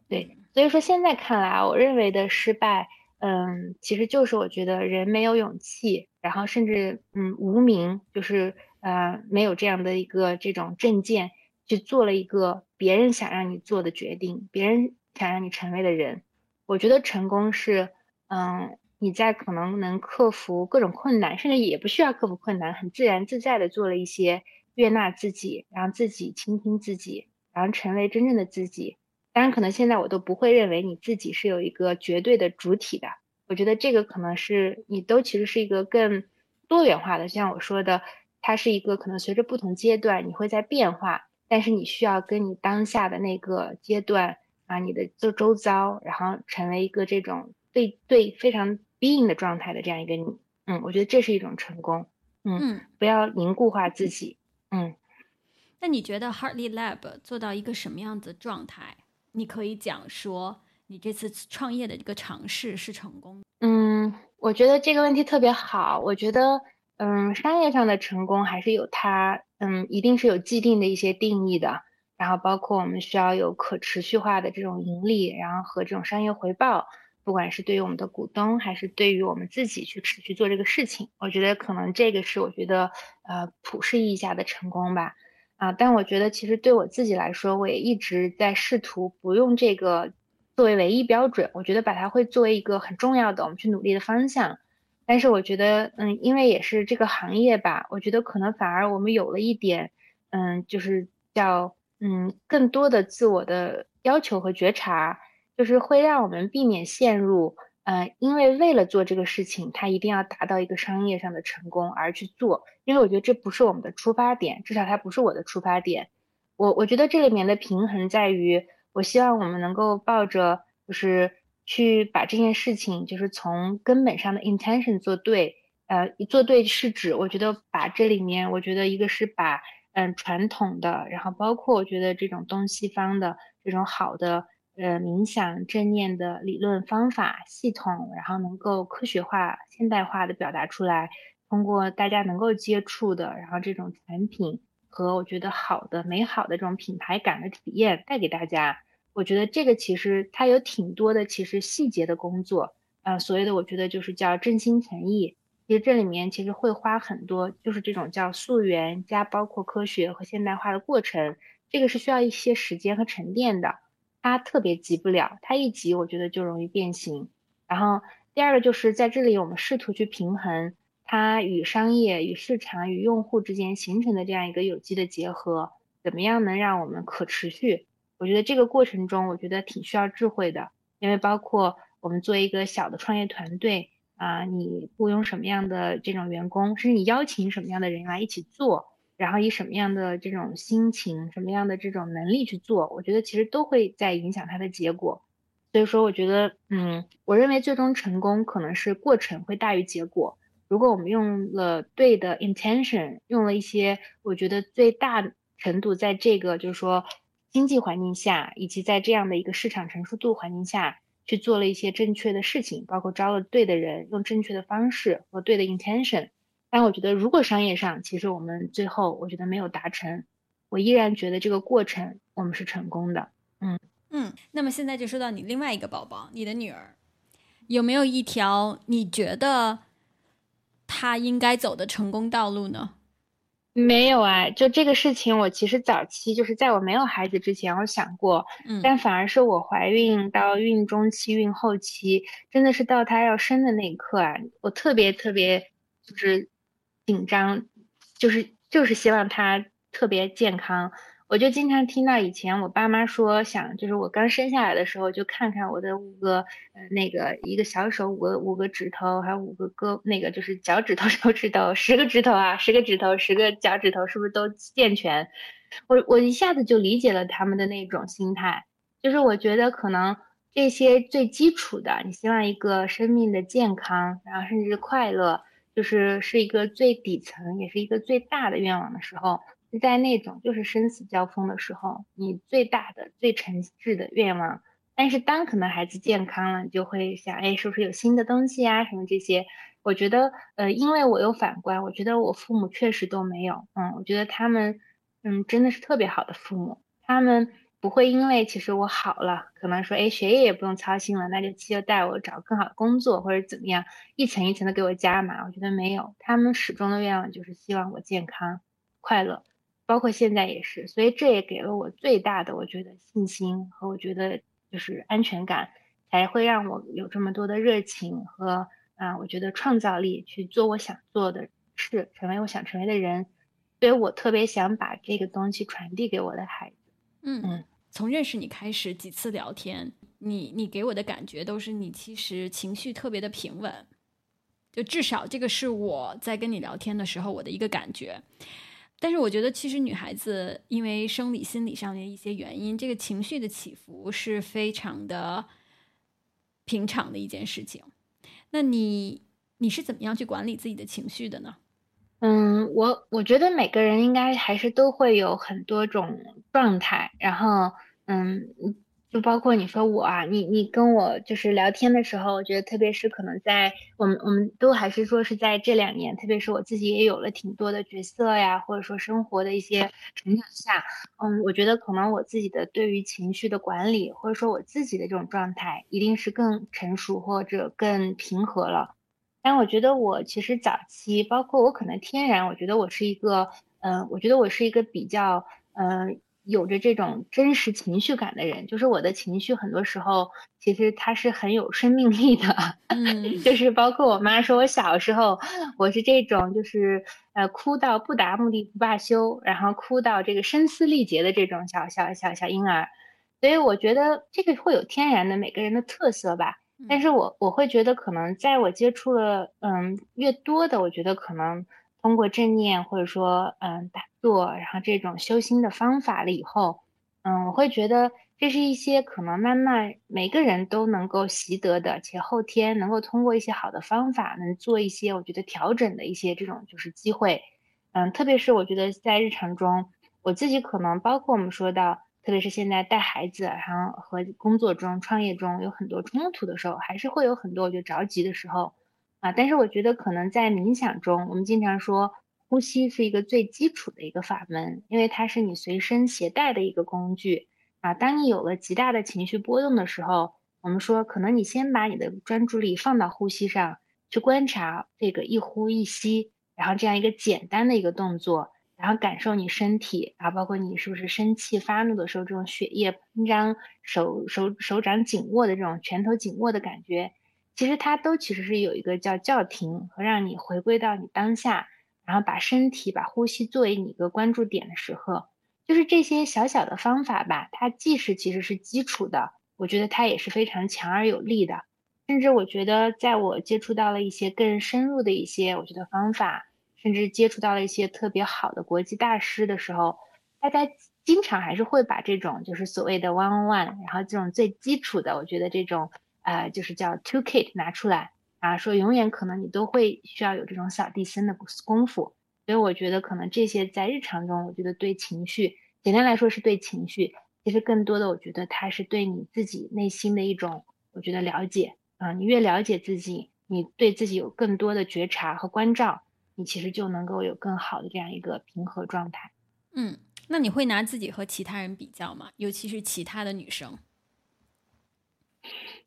对，所以说现在看来，我认为的失败。嗯，其实就是我觉得人没有勇气，然后甚至嗯无名，就是呃没有这样的一个这种证件，去做了一个别人想让你做的决定，别人想让你成为的人。我觉得成功是，嗯你在可能能克服各种困难，甚至也不需要克服困难，很自然自在的做了一些悦纳自己，然后自己倾听自己，然后成为真正的自己。当然，可能现在我都不会认为你自己是有一个绝对的主体的。我觉得这个可能是你都其实是一个更多元化的，像我说的，它是一个可能随着不同阶段你会在变化，但是你需要跟你当下的那个阶段啊，你的周周遭，然后成为一个这种对对非常 being 的状态的这样一个你。嗯，我觉得这是一种成功。嗯，不要凝固化自己。嗯，那你觉得 Heartly Lab 做到一个什么样子状态？你可以讲说，你这次创业的这个尝试是成功。嗯，我觉得这个问题特别好。我觉得，嗯，商业上的成功还是有它，嗯，一定是有既定的一些定义的。然后包括我们需要有可持续化的这种盈利，然后和这种商业回报，不管是对于我们的股东，还是对于我们自己去持续做这个事情，我觉得可能这个是我觉得呃普世意义下的成功吧。啊，但我觉得其实对我自己来说，我也一直在试图不用这个作为唯一标准，我觉得把它会作为一个很重要的我们去努力的方向。但是我觉得，嗯，因为也是这个行业吧，我觉得可能反而我们有了一点，嗯，就是叫，嗯，更多的自我的要求和觉察，就是会让我们避免陷入，呃，因为为了做这个事情，它一定要达到一个商业上的成功而去做，因为我觉得这不是我们的出发点，至少它不是我的出发点。我我觉得这里面的平衡在于，我希望我们能够抱着，就是。去把这件事情，就是从根本上的 intention 做对，呃，做对是指，我觉得把这里面，我觉得一个是把，嗯，传统的，然后包括我觉得这种东西方的这种好的，呃，冥想正念的理论方法系统，然后能够科学化、现代化的表达出来，通过大家能够接触的，然后这种产品和我觉得好的、美好的这种品牌感的体验带给大家。我觉得这个其实它有挺多的，其实细节的工作，呃，所谓的我觉得就是叫真心诚意。其实这里面其实会花很多，就是这种叫溯源加包括科学和现代化的过程，这个是需要一些时间和沉淀的。它特别急不了，它一急我觉得就容易变形。然后第二个就是在这里我们试图去平衡它与商业、与市场、与用户之间形成的这样一个有机的结合，怎么样能让我们可持续？我觉得这个过程中，我觉得挺需要智慧的，因为包括我们作为一个小的创业团队啊，你雇佣什么样的这种员工，甚至你邀请什么样的人来一起做，然后以什么样的这种心情、什么样的这种能力去做，我觉得其实都会在影响它的结果。所以说，我觉得，嗯，我认为最终成功可能是过程会大于结果。如果我们用了对的 intention，用了一些我觉得最大程度在这个就是说。经济环境下，以及在这样的一个市场成熟度环境下去做了一些正确的事情，包括招了对的人，用正确的方式和对的 intention。但我觉得，如果商业上其实我们最后我觉得没有达成，我依然觉得这个过程我们是成功的。嗯嗯。那么现在就说到你另外一个宝宝，你的女儿，有没有一条你觉得她应该走的成功道路呢？没有啊，就这个事情，我其实早期就是在我没有孩子之前，我想过，嗯，但反而是我怀孕到孕中期、孕后期，真的是到她要生的那一刻啊，我特别特别就是紧张，就是就是希望她特别健康。我就经常听到以前我爸妈说，想就是我刚生下来的时候，就看看我的五个呃那个一个小手五个五个指头，还有五个胳那个就是脚趾头 手指头十个指头啊，十个指头十个脚趾头是不是都健全？我我一下子就理解了他们的那种心态，就是我觉得可能这些最基础的，你希望一个生命的健康，然后甚至快乐，就是是一个最底层，也是一个最大的愿望的时候。在那种就是生死交锋的时候，你最大的、最诚挚的愿望。但是当可能孩子健康了，你就会想，哎，是不是有新的东西啊？什么这些？我觉得，呃，因为我有反观，我觉得我父母确实都没有。嗯，我觉得他们，嗯，真的是特别好的父母。他们不会因为其实我好了，可能说，哎，学业也不用操心了，那就就带我找更好的工作或者怎么样，一层一层的给我加码。我觉得没有，他们始终的愿望就是希望我健康、快乐。包括现在也是，所以这也给了我最大的我觉得信心和我觉得就是安全感，才会让我有这么多的热情和啊，我觉得创造力去做我想做的事，成为我想成为的人。所以我特别想把这个东西传递给我的孩子。嗯嗯，从认识你开始几次聊天，你你给我的感觉都是你其实情绪特别的平稳，就至少这个是我在跟你聊天的时候我的一个感觉。但是我觉得，其实女孩子因为生理、心理上的一些原因，这个情绪的起伏是非常的平常的一件事情。那你你是怎么样去管理自己的情绪的呢？嗯，我我觉得每个人应该还是都会有很多种状态，然后嗯，就包括你说我啊，你你跟我就是聊天的时候，我觉得特别是可能在我们我们都还是说是在这两年，特别是我自己也有了挺多的角色呀，或者说生活的一些成长下，嗯，我觉得可能我自己的对于情绪的管理，或者说我自己的这种状态，一定是更成熟或者更平和了。但我觉得我其实早期，包括我可能天然，我觉得我是一个，嗯，我觉得我是一个比较，嗯。有着这种真实情绪感的人，就是我的情绪，很多时候其实它是很有生命力的。嗯，就是包括我妈说我小时候，我是这种，就是呃哭到不达目的不罢休，然后哭到这个声嘶力竭的这种小小小小婴儿。所以我觉得这个会有天然的每个人的特色吧。但是我我会觉得可能在我接触了嗯越多的，我觉得可能。通过正念或者说嗯打坐，然后这种修心的方法了以后，嗯，我会觉得这是一些可能慢慢每个人都能够习得的，且后天能够通过一些好的方法，能做一些我觉得调整的一些这种就是机会，嗯，特别是我觉得在日常中，我自己可能包括我们说到，特别是现在带孩子，然后和工作中创业中有很多冲突的时候，还是会有很多我觉得着急的时候。啊，但是我觉得可能在冥想中，我们经常说呼吸是一个最基础的一个法门，因为它是你随身携带的一个工具。啊，当你有了极大的情绪波动的时候，我们说可能你先把你的专注力放到呼吸上去观察这个一呼一吸，然后这样一个简单的一个动作，然后感受你身体，啊，包括你是不是生气发怒的时候这种血液喷张、手手手掌紧握的这种拳头紧握的感觉。其实它都其实是有一个叫叫停和让你回归到你当下，然后把身体、把呼吸作为你一个关注点的时候，就是这些小小的方法吧。它既是其实是基础的，我觉得它也是非常强而有力的。甚至我觉得，在我接触到了一些更深入的一些我觉得方法，甚至接触到了一些特别好的国际大师的时候，大家经常还是会把这种就是所谓的 one on one，然后这种最基础的，我觉得这种。呃，就是叫 two kit 拿出来啊，说永远可能你都会需要有这种扫地僧的功夫，所以我觉得可能这些在日常中，我觉得对情绪，简单来说是对情绪，其实更多的我觉得它是对你自己内心的一种，我觉得了解啊，你越了解自己，你对自己有更多的觉察和关照，你其实就能够有更好的这样一个平和状态。嗯，那你会拿自己和其他人比较吗？尤其是其他的女生？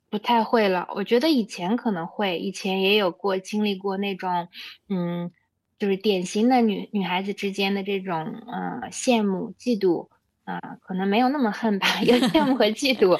不太会了，我觉得以前可能会，以前也有过经历过那种，嗯，就是典型的女女孩子之间的这种，嗯，羡慕、嫉妒，啊，可能没有那么恨吧，有羡慕和嫉妒。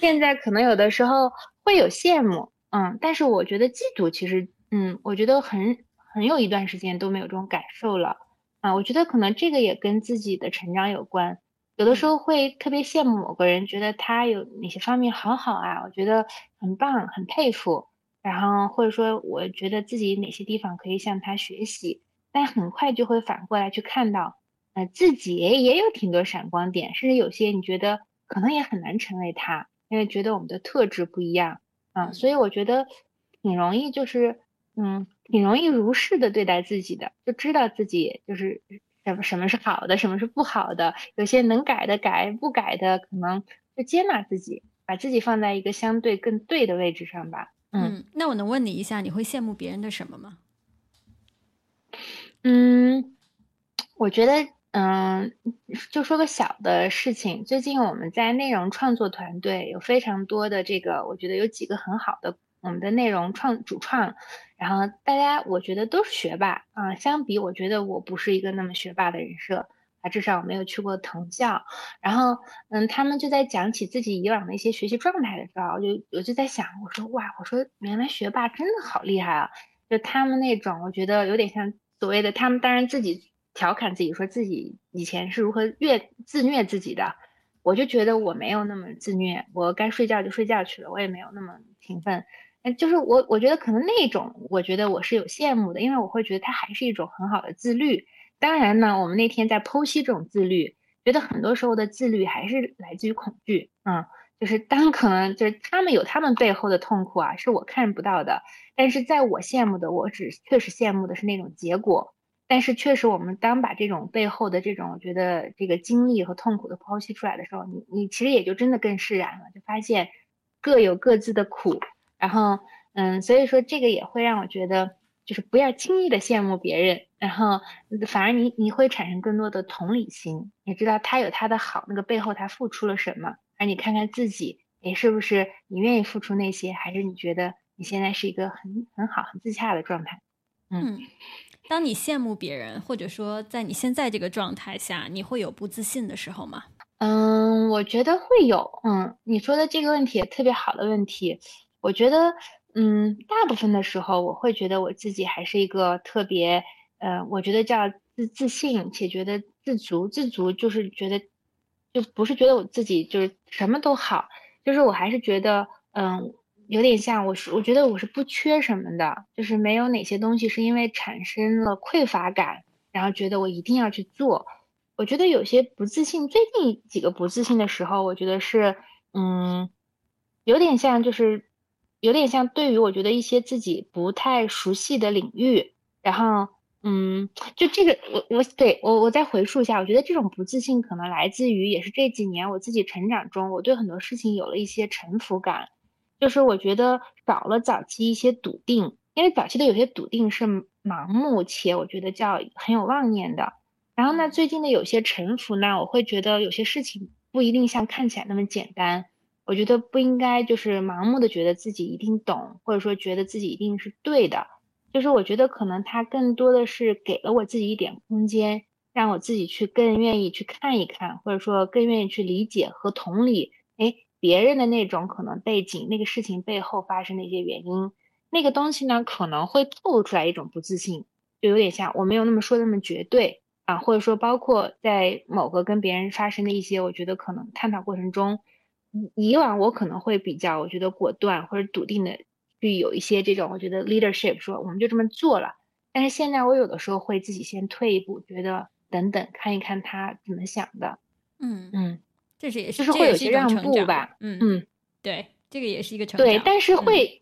现在可能有的时候会有羡慕，嗯，但是我觉得嫉妒其实，嗯，我觉得很很有一段时间都没有这种感受了，啊，我觉得可能这个也跟自己的成长有关。有的时候会特别羡慕某个人，觉得他有哪些方面好好啊，我觉得很棒，很佩服。然后或者说，我觉得自己哪些地方可以向他学习，但很快就会反过来去看到，呃，自己也有挺多闪光点，甚至有些你觉得可能也很难成为他，因为觉得我们的特质不一样啊。所以我觉得挺容易，就是嗯，挺容易如是的对待自己的，就知道自己就是。什么什么是好的，什么是不好的？有些能改的改，不改的可能就接纳自己，把自己放在一个相对更对的位置上吧。嗯，那我能问你一下，你会羡慕别人的什么吗？嗯，我觉得，嗯，就说个小的事情。最近我们在内容创作团队有非常多的这个，我觉得有几个很好的。我们的内容创主创，然后大家我觉得都是学霸啊。相比，我觉得我不是一个那么学霸的人设啊，至少我没有去过藤校。然后，嗯，他们就在讲起自己以往的一些学习状态的时候，我就我就在想，我说哇，我说原来学霸真的好厉害啊！就他们那种，我觉得有点像所谓的他们，当然自己调侃自己，说自己以前是如何虐自虐自己的。我就觉得我没有那么自虐，我该睡觉就睡觉去了，我也没有那么勤奋。哎，就是我，我觉得可能那种，我觉得我是有羡慕的，因为我会觉得它还是一种很好的自律。当然呢，我们那天在剖析这种自律，觉得很多时候的自律还是来自于恐惧。嗯，就是当可能就是他们有他们背后的痛苦啊，是我看不到的。但是在我羡慕的，我只确实羡慕的是那种结果。但是确实，我们当把这种背后的这种，觉得这个经历和痛苦的剖析出来的时候，你你其实也就真的更释然了，就发现各有各自的苦。然后，嗯，所以说这个也会让我觉得，就是不要轻易的羡慕别人，然后反而你你会产生更多的同理心，你知道他有他的好，那个背后他付出了什么，而你看看自己，诶，是不是你愿意付出那些，还是你觉得你现在是一个很很好很自洽的状态？嗯。当你羡慕别人，或者说在你现在这个状态下，你会有不自信的时候吗？嗯，我觉得会有。嗯，你说的这个问题也特别好的问题。我觉得，嗯，大部分的时候，我会觉得我自己还是一个特别，呃，我觉得叫自自信且觉得自足。自足就是觉得，就不是觉得我自己就是什么都好，就是我还是觉得，嗯。有点像我是，我觉得我是不缺什么的，就是没有哪些东西是因为产生了匮乏感，然后觉得我一定要去做。我觉得有些不自信，最近几个不自信的时候，我觉得是，嗯，有点像，就是有点像对于我觉得一些自己不太熟悉的领域，然后，嗯，就这个，我我对我我再回述一下，我觉得这种不自信可能来自于也是这几年我自己成长中，我对很多事情有了一些臣服感。就是我觉得少了早期一些笃定，因为早期的有些笃定是盲目且我觉得叫很有妄念的。然后呢，最近的有些臣服呢，我会觉得有些事情不一定像看起来那么简单。我觉得不应该就是盲目的觉得自己一定懂，或者说觉得自己一定是对的。就是我觉得可能他更多的是给了我自己一点空间，让我自己去更愿意去看一看，或者说更愿意去理解和同理。哎。别人的那种可能背景，那个事情背后发生的一些原因，那个东西呢，可能会透露出来一种不自信，就有点像我没有那么说那么绝对啊，或者说包括在某个跟别人发生的一些，我觉得可能探讨过程中，以往我可能会比较我觉得果断或者笃定的去有一些这种我觉得 leadership 说我们就这么做了，但是现在我有的时候会自己先退一步，觉得等等看一看他怎么想的，嗯嗯。这是也是就是会有些让步吧，嗯嗯，对，这个也是一个成长。对，但是会，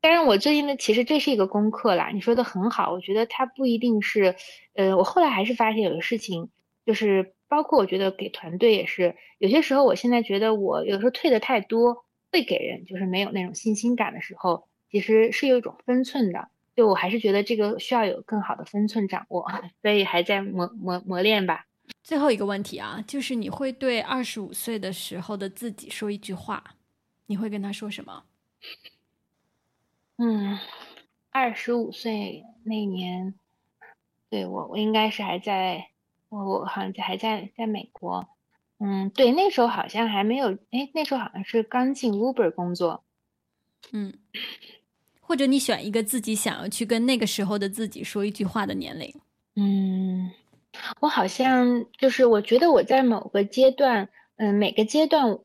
但是我最近的其实这是一个功课啦。你说的很好，我觉得它不一定是，呃，我后来还是发现有的事情，就是包括我觉得给团队也是，有些时候我现在觉得我有时候退的太多，会给人就是没有那种信心感的时候，其实是有一种分寸的。就我还是觉得这个需要有更好的分寸掌握，所以还在磨磨磨练吧。最后一个问题啊，就是你会对二十五岁的时候的自己说一句话，你会跟他说什么？嗯，二十五岁那年，对我，我应该是还在，我我好像还在在美国。嗯，对，那时候好像还没有，哎，那时候好像是刚进 Uber 工作。嗯，或者你选一个自己想要去跟那个时候的自己说一句话的年龄。嗯。我好像就是，我觉得我在某个阶段，嗯，每个阶段，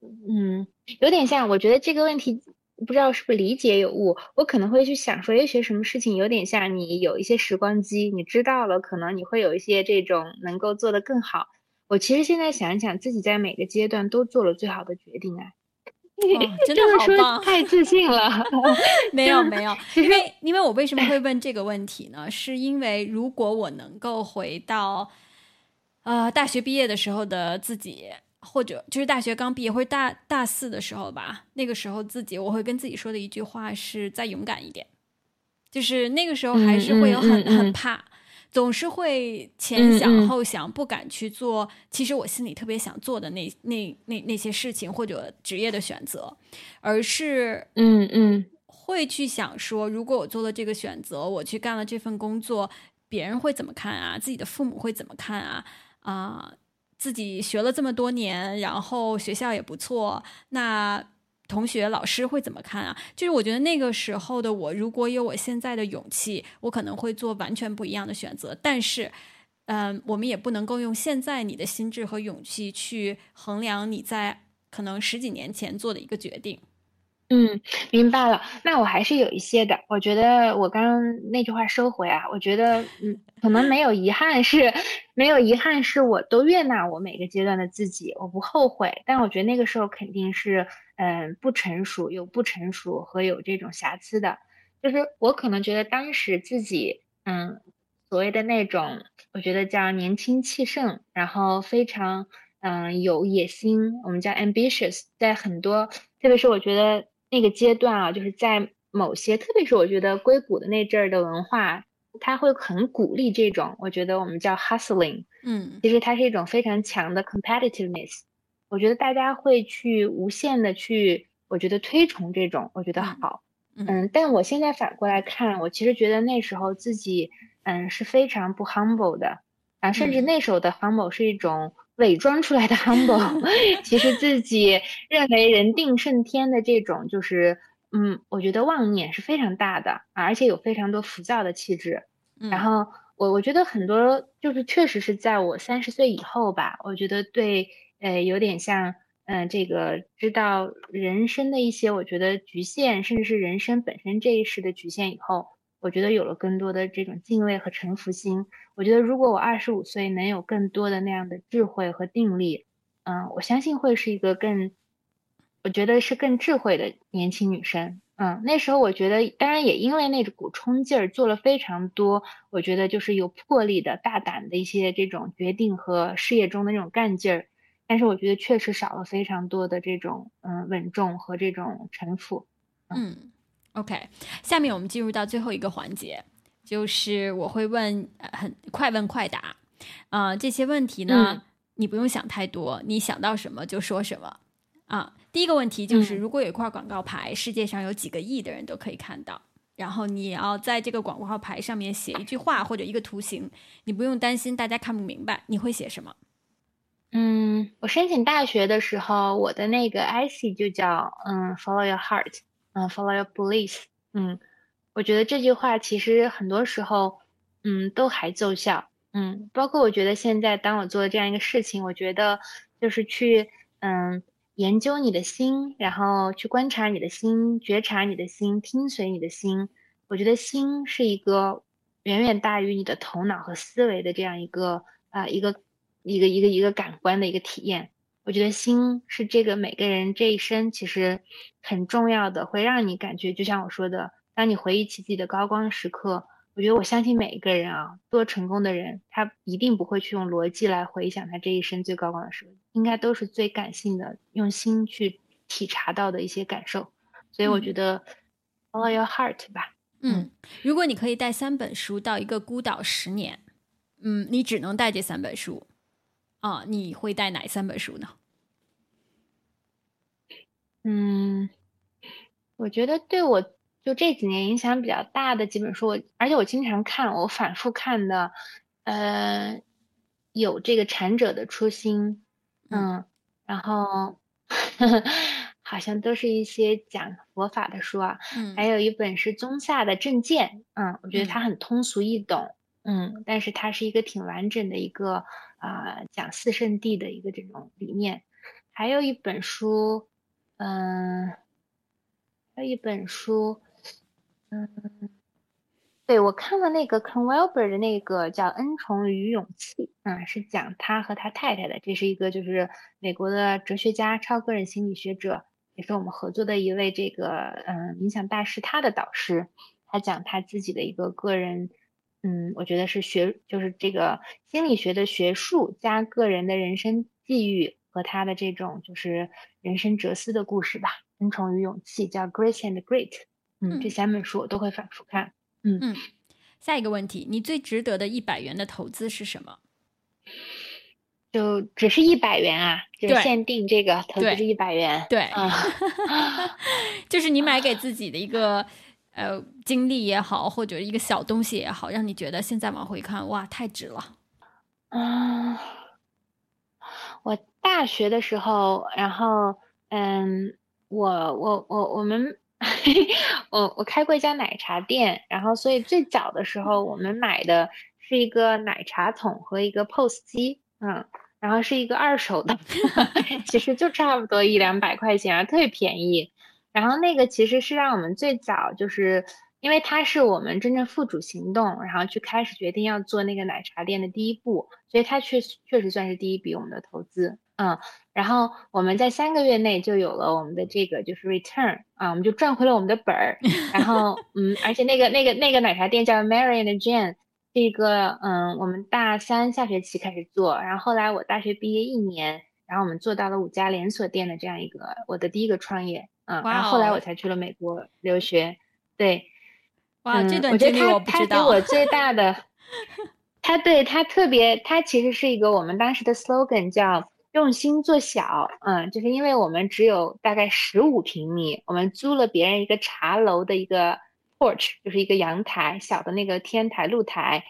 嗯，有点像。我觉得这个问题不知道是不是理解有误。我可能会去想说，也许什么事情有点像你有一些时光机，你知道了，可能你会有一些这种能够做得更好。我其实现在想一想，自己在每个阶段都做了最好的决定啊。真的好棒！太自信了。没有没有，因为因为我为什么会问这个问题呢？是因为如果我能够回到呃大学毕业的时候的自己，或者就是大学刚毕业或者大大四的时候吧，那个时候自己我会跟自己说的一句话是再勇敢一点。就是那个时候还是会有很很怕。总是会前想后想，不敢去做。其实我心里特别想做的那那那那些事情或者职业的选择，而是嗯嗯，会去想说，如果我做了这个选择，我去干了这份工作，别人会怎么看啊？自己的父母会怎么看啊？啊，自己学了这么多年，然后学校也不错，那。同学、老师会怎么看啊？就是我觉得那个时候的我，如果有我现在的勇气，我可能会做完全不一样的选择。但是，嗯，我们也不能够用现在你的心智和勇气去衡量你在可能十几年前做的一个决定。嗯，明白了。那我还是有一些的。我觉得我刚刚那句话收回啊。我觉得，嗯，可能没有遗憾，是没有遗憾，是我都悦纳我每个阶段的自己，我不后悔。但我觉得那个时候肯定是，嗯，不成熟，有不成熟和有这种瑕疵的。就是我可能觉得当时自己，嗯，所谓的那种，我觉得叫年轻气盛，然后非常嗯有野心，我们叫 ambitious，在很多，特别是我觉得那个阶段啊，就是在某些，特别是我觉得硅谷的那阵儿的文化，他会很鼓励这种，我觉得我们叫 hustling，嗯，其实它是一种非常强的 competitiveness，我觉得大家会去无限的去，我觉得推崇这种，我觉得好。嗯，但我现在反过来看，我其实觉得那时候自己，嗯，是非常不 humble 的，啊，甚至那时候的 humble 是一种伪装出来的 humble，其实自己认为人定胜天的这种，就是，嗯，我觉得妄念是非常大的，而且有非常多浮躁的气质。然后我我觉得很多就是确实是在我三十岁以后吧，我觉得对，呃，有点像。嗯，这个知道人生的一些，我觉得局限，甚至是人生本身这一世的局限以后，我觉得有了更多的这种敬畏和臣服心。我觉得如果我二十五岁能有更多的那样的智慧和定力，嗯，我相信会是一个更，我觉得是更智慧的年轻女生。嗯，那时候我觉得，当然也因为那股冲劲儿，做了非常多，我觉得就是有魄力的大胆的一些这种决定和事业中的那种干劲儿。但是我觉得确实少了非常多的这种嗯稳重和这种城府。嗯，OK，下面我们进入到最后一个环节，就是我会问很快问快答啊，这些问题呢你不用想太多，你想到什么就说什么啊。第一个问题就是，如果有一块广告牌，世界上有几个亿的人都可以看到，然后你要在这个广告牌上面写一句话或者一个图形，你不用担心大家看不明白，你会写什么？嗯，我申请大学的时候，我的那个 IC 就叫嗯，Follow your heart，嗯，Follow your beliefs，嗯，我觉得这句话其实很多时候，嗯，都还奏效，嗯，包括我觉得现在当我做这样一个事情，我觉得就是去嗯研究你的心，然后去观察你的心，觉察你的心，听随你的心，我觉得心是一个远远大于你的头脑和思维的这样一个啊一个。一个一个一个感官的一个体验，我觉得心是这个每个人这一生其实很重要的，会让你感觉，就像我说的，当你回忆起自己的高光时刻，我觉得我相信每一个人啊，多成功的人，他一定不会去用逻辑来回想他这一生最高光的时刻，应该都是最感性的，用心去体察到的一些感受。所以我觉得 follow your heart 吧。嗯，如果你可以带三本书到一个孤岛十年，嗯，你只能带这三本书。啊，你会带哪三本书呢？嗯，我觉得对我就这几年影响比较大的几本书，我而且我经常看，我反复看的，呃，有这个《禅者的初心》，嗯，然后 好像都是一些讲佛法的书啊，嗯，还有一本是宗夏的《正见》，嗯，我觉得它很通俗易懂，嗯，但是它是一个挺完整的一个。啊，讲四圣地的一个这种理念，还有一本书，嗯，还有一本书，嗯，对我看了那个 c o n w e l b e r 的那个叫《恩宠与勇气》，嗯，是讲他和他太太的，这是一个就是美国的哲学家、超个人心理学者，也是我们合作的一位这个嗯冥想大师，他的导师，他讲他自己的一个个人。嗯，我觉得是学，就是这个心理学的学术加个人的人生际遇和他的这种就是人生哲思的故事吧。恩宠与勇气叫 Grace and Great，嗯，这三本书我都会反复看。嗯嗯，下一个问题，你最值得的一百元的投资是什么？就只是一百元啊？就限定这个投资是一百元？对，就是你买给自己的一个。呃，经历也好，或者一个小东西也好，让你觉得现在往回看，哇，太值了。嗯，我大学的时候，然后，嗯，我我我我们，我我开过一家奶茶店，然后，所以最早的时候，我们买的是一个奶茶桶和一个 POS 机，嗯，然后是一个二手的，其实就差不多一两百块钱，特别便宜。然后那个其实是让我们最早就是，因为它是我们真正付诸行动，然后去开始决定要做那个奶茶店的第一步，所以它确实确实算是第一笔我们的投资，嗯，然后我们在三个月内就有了我们的这个就是 return 啊，我们就赚回了我们的本儿，然后 嗯，而且那个那个那个奶茶店叫 Mary and Jane，这个嗯，我们大三下学期开始做，然后后来我大学毕业一年，然后我们做到了五家连锁店的这样一个我的第一个创业，嗯，然后后来我才去了美国留学，对，哇，这段我觉得他他给我 最大的，他对他特别，他其实是一个我们当时的 slogan 叫。用心做小，嗯，就是因为我们只有大概十五平米，我们租了别人一个茶楼的一个 porch，就是一个阳台，小的那个天台露台。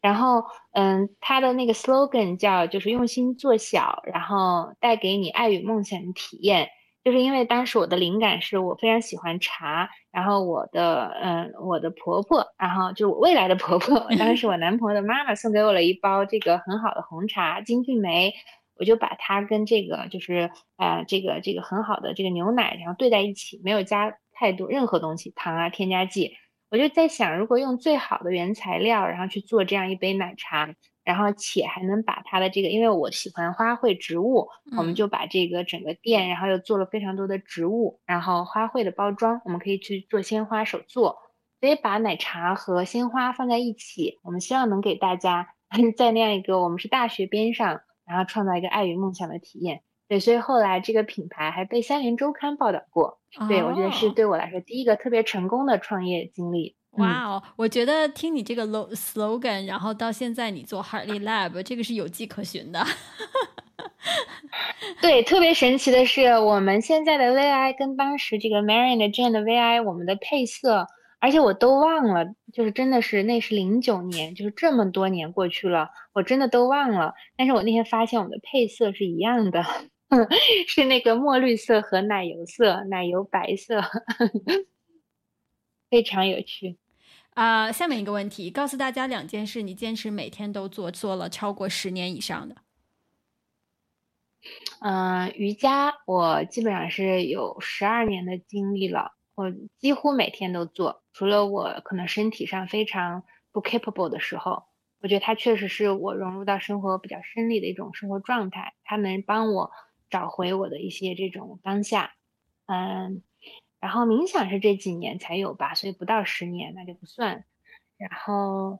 然后，嗯，他的那个 slogan 叫就是用心做小，然后带给你爱与梦想的体验。就是因为当时我的灵感是我非常喜欢茶，然后我的，嗯，我的婆婆，然后就我未来的婆婆，当时我男朋友的妈妈送给我了一包这个很好的红茶金骏眉。我就把它跟这个就是呃这个这个很好的这个牛奶，然后兑在一起，没有加太多任何东西，糖啊添加剂。我就在想，如果用最好的原材料，然后去做这样一杯奶茶，然后且还能把它的这个，因为我喜欢花卉植物，我们就把这个整个店，然后又做了非常多的植物，然后花卉的包装，我们可以去做鲜花手作，所以把奶茶和鲜花放在一起，我们希望能给大家在那样一个我们是大学边上。然后创造一个爱与梦想的体验，对，所以后来这个品牌还被《三联周刊》报道过，对我觉得是对我来说第一个特别成功的创业经历。哇哦，我觉得听你这个 slogan，然后到现在你做 Hartley Lab，这个是有迹可循的。对，特别神奇的是，我们现在的 VI 跟当时这个 Marion 的 Jane 的 VI，我们的配色。而且我都忘了，就是真的是那是零九年，就是这么多年过去了，我真的都忘了。但是我那天发现我们的配色是一样的，是那个墨绿色和奶油色，奶油白色，非常有趣。啊，下面一个问题，告诉大家两件事，你坚持每天都做，做了超过十年以上的。嗯，瑜伽我基本上是有十二年的经历了。我几乎每天都做，除了我可能身体上非常不 capable 的时候，我觉得它确实是我融入到生活比较顺利的一种生活状态。它能帮我找回我的一些这种当下，嗯，然后冥想是这几年才有吧，所以不到十年那就不算。然后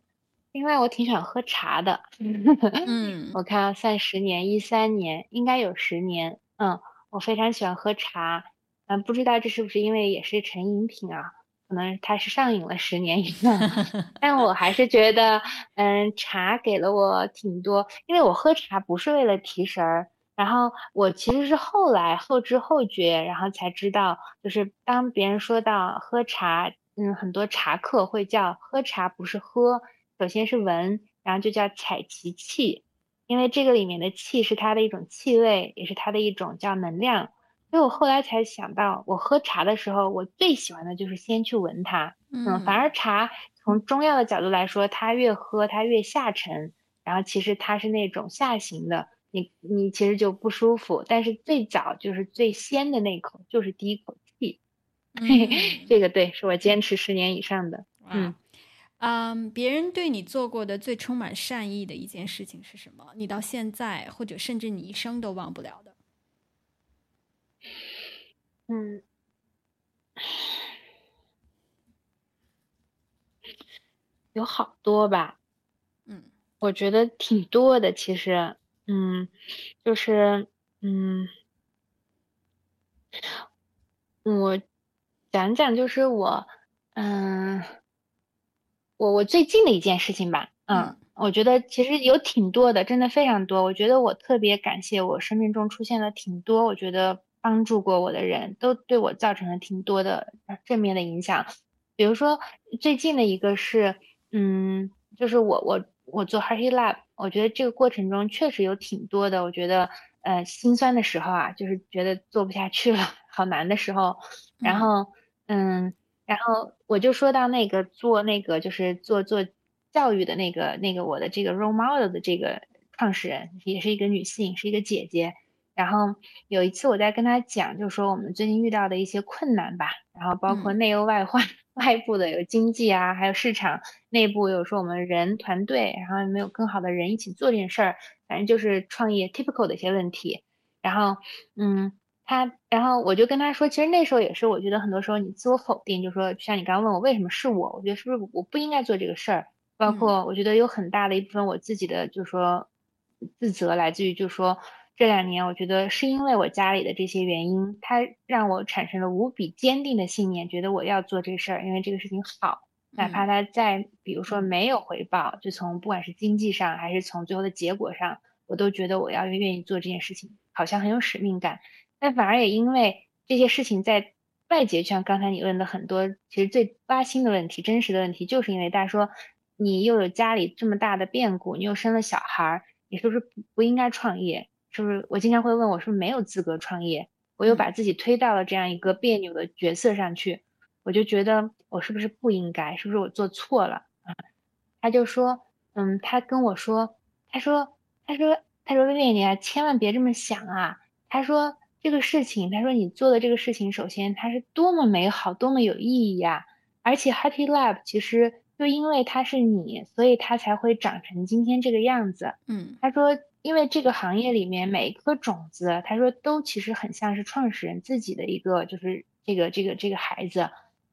另外我挺喜欢喝茶的 嗯，我看算十年，一三年应该有十年，嗯，我非常喜欢喝茶。嗯，不知道这是不是因为也是成饮品啊？可能它是上瘾了十年以上，但我还是觉得，嗯，茶给了我挺多，因为我喝茶不是为了提神儿，然后我其实是后来后知后觉，然后才知道，就是当别人说到喝茶，嗯，很多茶客会叫喝茶不是喝，首先是闻，然后就叫采其气，因为这个里面的气是它的一种气味，也是它的一种叫能量。所以我后来才想到，我喝茶的时候，我最喜欢的就是先去闻它。嗯，反而茶从中药的角度来说，它越喝它越下沉，然后其实它是那种下行的，你你其实就不舒服。但是最早就是最先的那口就是第一口气，这个对，是我坚持十年以上的。嗯嗯，别人对你做过的最充满善意的一件事情是什么？你到现在或者甚至你一生都忘不了的？嗯，有好多吧，嗯，我觉得挺多的。其实，嗯，就是，嗯，我讲讲，就是我，嗯，我我最近的一件事情吧，嗯，我觉得其实有挺多的，真的非常多。我觉得我特别感谢我生命中出现了挺多，我觉得。帮助过我的人都对我造成了挺多的正面的影响，比如说最近的一个是，嗯，就是我我我做 Hearty Lab，我觉得这个过程中确实有挺多的，我觉得呃心酸的时候啊，就是觉得做不下去了，好难的时候，然后嗯，然后我就说到那个做那个就是做做教育的那个那个我的这个 role model 的这个创始人，也是一个女性，是一个姐姐。然后有一次我在跟她讲，就说我们最近遇到的一些困难吧，然后包括内忧外患，外部的有经济啊，还有市场，内部有说我们人团队，然后有没有更好的人一起做这件事儿，反正就是创业 typical 的一些问题。然后，嗯，他，然后我就跟他说，其实那时候也是，我觉得很多时候你自我否定，就说像你刚刚问我为什么是我，我觉得是不是我不应该做这个事儿。包括我觉得有很大的一部分我自己的就是说自责来自于就是说这两年我觉得是因为我家里的这些原因，它让我产生了无比坚定的信念，觉得我要做这事儿，因为这个事情好，哪怕它在比如说没有回报，就从不管是经济上还是从最后的结果上，我都觉得我要愿意做这件事情，好像很有使命感。但反而也因为这些事情在外界，就像刚才你问的很多，其实最挖心的问题、真实的问题，就是因为大家说你又有家里这么大的变故，你又生了小孩儿，你是不是不不应该创业？是不是？我经常会问我是不是没有资格创业？我又把自己推到了这样一个别扭的角色上去，我就觉得我是不是不应该？是不是我做错了啊？他就说，嗯，他跟我说，他说，他说，他说薇薇，你啊，千万别这么想啊。他说。这个事情，他说你做的这个事情，首先它是多么美好，多么有意义呀！而且 Happy Lab 其实就因为它是你，所以它才会长成今天这个样子。嗯，他说，因为这个行业里面每一颗种子，他说都其实很像是创始人自己的一个，就是这个这个这个孩子，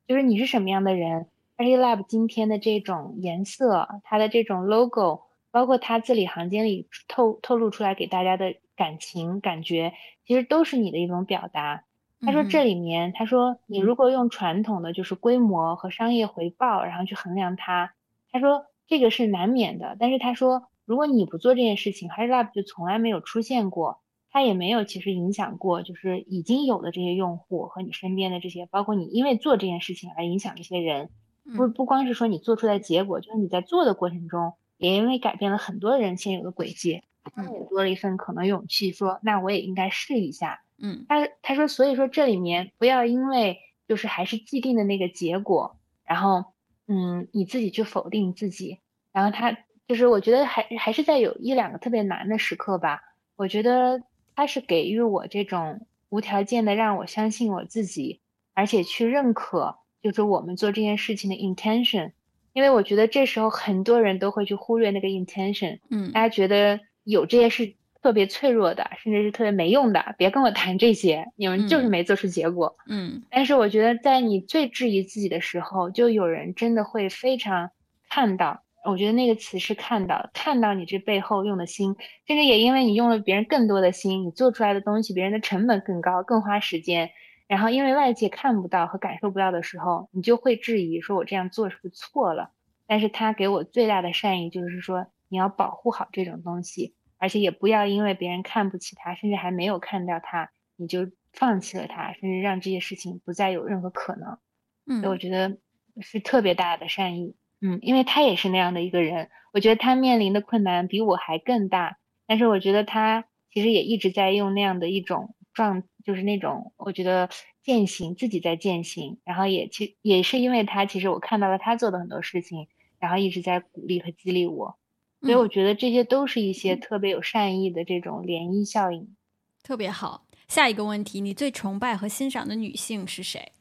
就是你是什么样的人，Happy Lab 今天的这种颜色，它的这种 logo，包括它字里行间里透透露出来给大家的。感情感觉其实都是你的一种表达。他说这里面，他说你如果用传统的就是规模和商业回报，然后去衡量它，他说这个是难免的。但是他说，如果你不做这件事情 h a r Lab 就从来没有出现过，它也没有其实影响过，就是已经有的这些用户和你身边的这些，包括你因为做这件事情而影响这些人。不不光是说你做出来结果，就是你在做的过程中，也因为改变了很多人现有的轨迹。他也多了一份可能勇气，说那我也应该试一下。嗯，他他说，所以说这里面不要因为就是还是既定的那个结果，然后嗯你自己去否定自己。然后他就是我觉得还还是在有一两个特别难的时刻吧。我觉得他是给予我这种无条件的让我相信我自己，而且去认可就是我们做这件事情的 intention。因为我觉得这时候很多人都会去忽略那个 intention。嗯，大家觉得。有这些是特别脆弱的，甚至是特别没用的，别跟我谈这些，你们就是没做出结果。嗯，但是我觉得在你最质疑自己的时候，就有人真的会非常看到。我觉得那个词是看到，看到你这背后用的心，甚至也因为你用了别人更多的心，你做出来的东西，别人的成本更高，更花时间。然后因为外界看不到和感受不到的时候，你就会质疑，说我这样做是不是错了？但是他给我最大的善意就是说，你要保护好这种东西。而且也不要因为别人看不起他，甚至还没有看到他，你就放弃了他，甚至让这些事情不再有任何可能。嗯，我觉得是特别大的善意。嗯，因为他也是那样的一个人，我觉得他面临的困难比我还更大。但是我觉得他其实也一直在用那样的一种状，就是那种我觉得践行自己在践行，然后也其也是因为他，其实我看到了他做的很多事情，然后一直在鼓励和激励我。所以我觉得这些都是一些特别有善意的这种涟漪效应，特别好。下一个问题，你最崇拜和欣赏的女性是谁？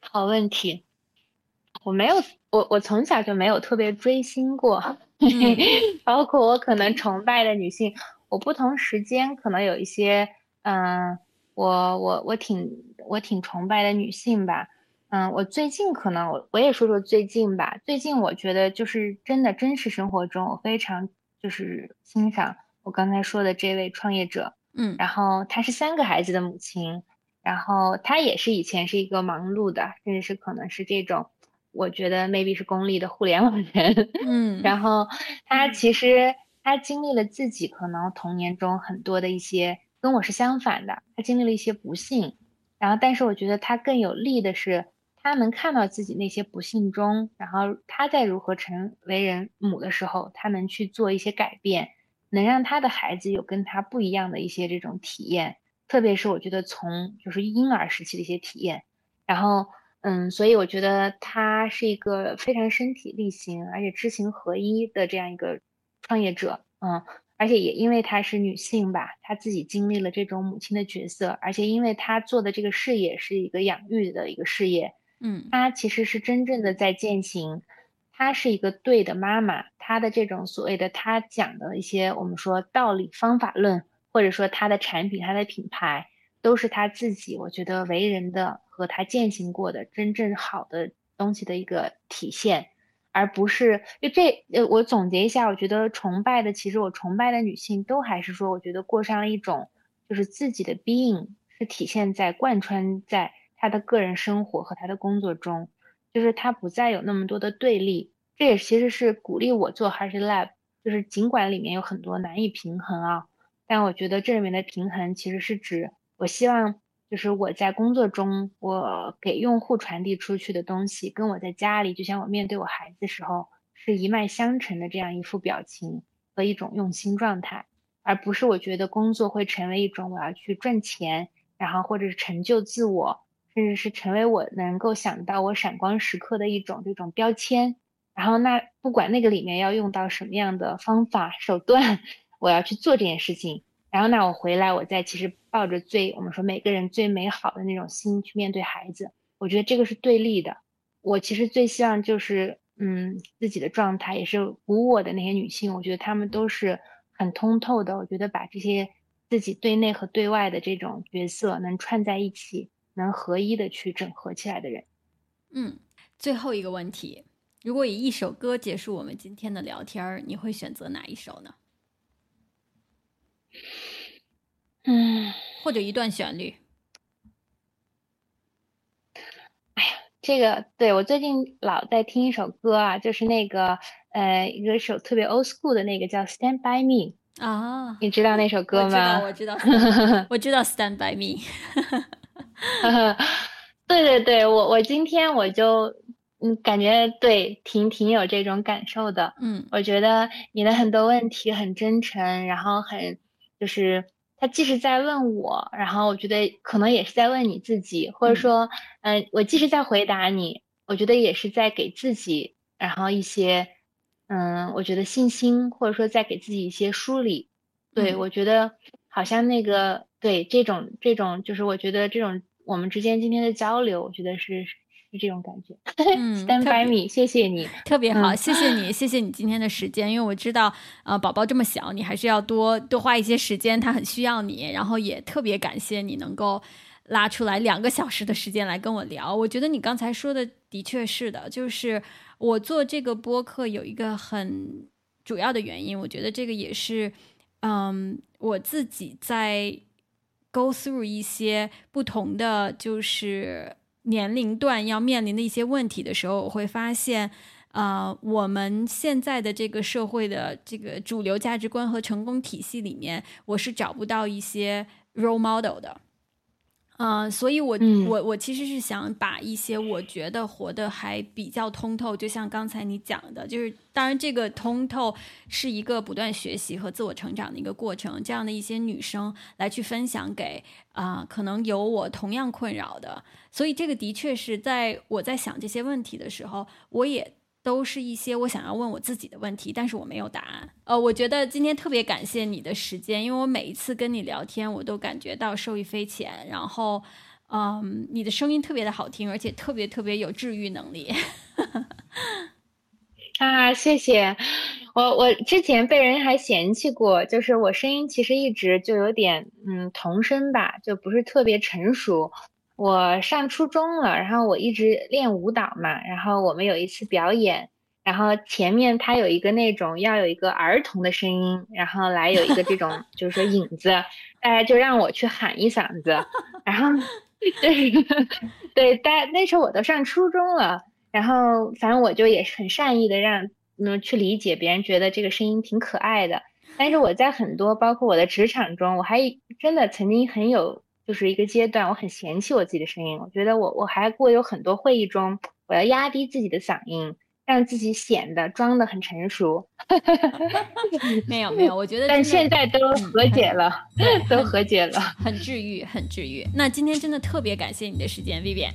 好问题，我没有，我我从小就没有特别追星过，包括我可能崇拜的女性，我不同时间可能有一些，嗯，我我我挺我挺崇拜的女性吧。嗯，我最近可能我我也说说最近吧。最近我觉得就是真的真实生活中，我非常就是欣赏我刚才说的这位创业者。嗯，然后她是三个孩子的母亲，然后她也是以前是一个忙碌的，甚至是可能是这种，我觉得 maybe 是功利的互联网人。嗯，然后他其实他经历了自己可能童年中很多的一些跟我是相反的，他经历了一些不幸，然后但是我觉得他更有利的是。他能看到自己那些不幸中，然后他在如何成为人母的时候，他能去做一些改变，能让他的孩子有跟他不一样的一些这种体验，特别是我觉得从就是婴儿时期的一些体验，然后嗯，所以我觉得他是一个非常身体力行而且知行合一的这样一个创业者，嗯，而且也因为她是女性吧，她自己经历了这种母亲的角色，而且因为她做的这个事业是一个养育的一个事业。嗯，她其实是真正的在践行，她是一个对的妈妈。她的这种所谓的她讲的一些我们说道理、方法论，或者说她的产品、她的品牌，都是她自己我觉得为人的和她践行过的真正好的东西的一个体现。而不是就这呃，我总结一下，我觉得崇拜的其实我崇拜的女性都还是说，我觉得过上了一种就是自己的 being 是体现在贯穿在她的个人生活和她的工作中，就是她不再有那么多的对立。这也其实是鼓励我做 Heart Lab，就是尽管里面有很多难以平衡啊，但我觉得这里面的平衡其实是指我希望。就是我在工作中，我给用户传递出去的东西，跟我在家里，就像我面对我孩子时候，是一脉相承的这样一副表情和一种用心状态，而不是我觉得工作会成为一种我要去赚钱，然后或者是成就自我，甚至是成为我能够想到我闪光时刻的一种这种标签。然后那不管那个里面要用到什么样的方法手段，我要去做这件事情。然后呢，我回来，我再其实抱着最我们说每个人最美好的那种心去面对孩子，我觉得这个是对立的。我其实最希望就是，嗯，自己的状态也是鼓我的那些女性，我觉得她们都是很通透的。我觉得把这些自己对内和对外的这种角色能串在一起，能合一的去整合起来的人。嗯，最后一个问题，如果以一首歌结束我们今天的聊天，你会选择哪一首呢？嗯，或者一段旋律。哎呀，这个对我最近老在听一首歌啊，就是那个呃，一个首特别 old school 的那个叫《Stand by Me》啊，你知道那首歌吗？我知道，我知道，我知道《Stand by Me》。对对对，我我今天我就嗯，感觉对，挺挺有这种感受的。嗯，我觉得你的很多问题很真诚，然后很。就是他既是在问我，然后我觉得可能也是在问你自己，或者说，嗯，我既是在回答你，我觉得也是在给自己，然后一些，嗯，我觉得信心，或者说在给自己一些梳理。对我觉得好像那个对这种这种，就是我觉得这种我们之间今天的交流，我觉得是。是这种感觉，嗯，Stand by me，谢谢你，特别好，谢谢你，谢谢你今天的时间，因为我知道，呃，宝宝这么小，你还是要多多花一些时间，他很需要你，然后也特别感谢你能够拉出来两个小时的时间来跟我聊。我觉得你刚才说的的确是的，就是我做这个播客有一个很主要的原因，我觉得这个也是，嗯，我自己在 go through 一些不同的就是。年龄段要面临的一些问题的时候，我会发现，呃，我们现在的这个社会的这个主流价值观和成功体系里面，我是找不到一些 role model 的。嗯，所以，我我我其实是想把一些我觉得活得还比较通透，就像刚才你讲的，就是当然这个通透是一个不断学习和自我成长的一个过程，这样的一些女生来去分享给啊，可能有我同样困扰的，所以这个的确是在我在想这些问题的时候，我也。都是一些我想要问我自己的问题，但是我没有答案。呃，我觉得今天特别感谢你的时间，因为我每一次跟你聊天，我都感觉到受益匪浅。然后，嗯，你的声音特别的好听，而且特别特别有治愈能力。啊，谢谢。我我之前被人还嫌弃过，就是我声音其实一直就有点嗯童声吧，就不是特别成熟。我上初中了，然后我一直练舞蹈嘛，然后我们有一次表演，然后前面他有一个那种要有一个儿童的声音，然后来有一个这种 就是说影子，大家就让我去喊一嗓子，然后对对，大那时候我都上初中了，然后反正我就也是很善意的让嗯去理解别人觉得这个声音挺可爱的，但是我在很多包括我的职场中，我还真的曾经很有。就是一个阶段，我很嫌弃我自己的声音，我觉得我我还过有很多会议中，我要压低自己的嗓音，让自己显得装的很成熟。没有没有，我觉得但现在都和解了，都和解了，很治愈，很治愈。那今天真的特别感谢你的时间，Vivian。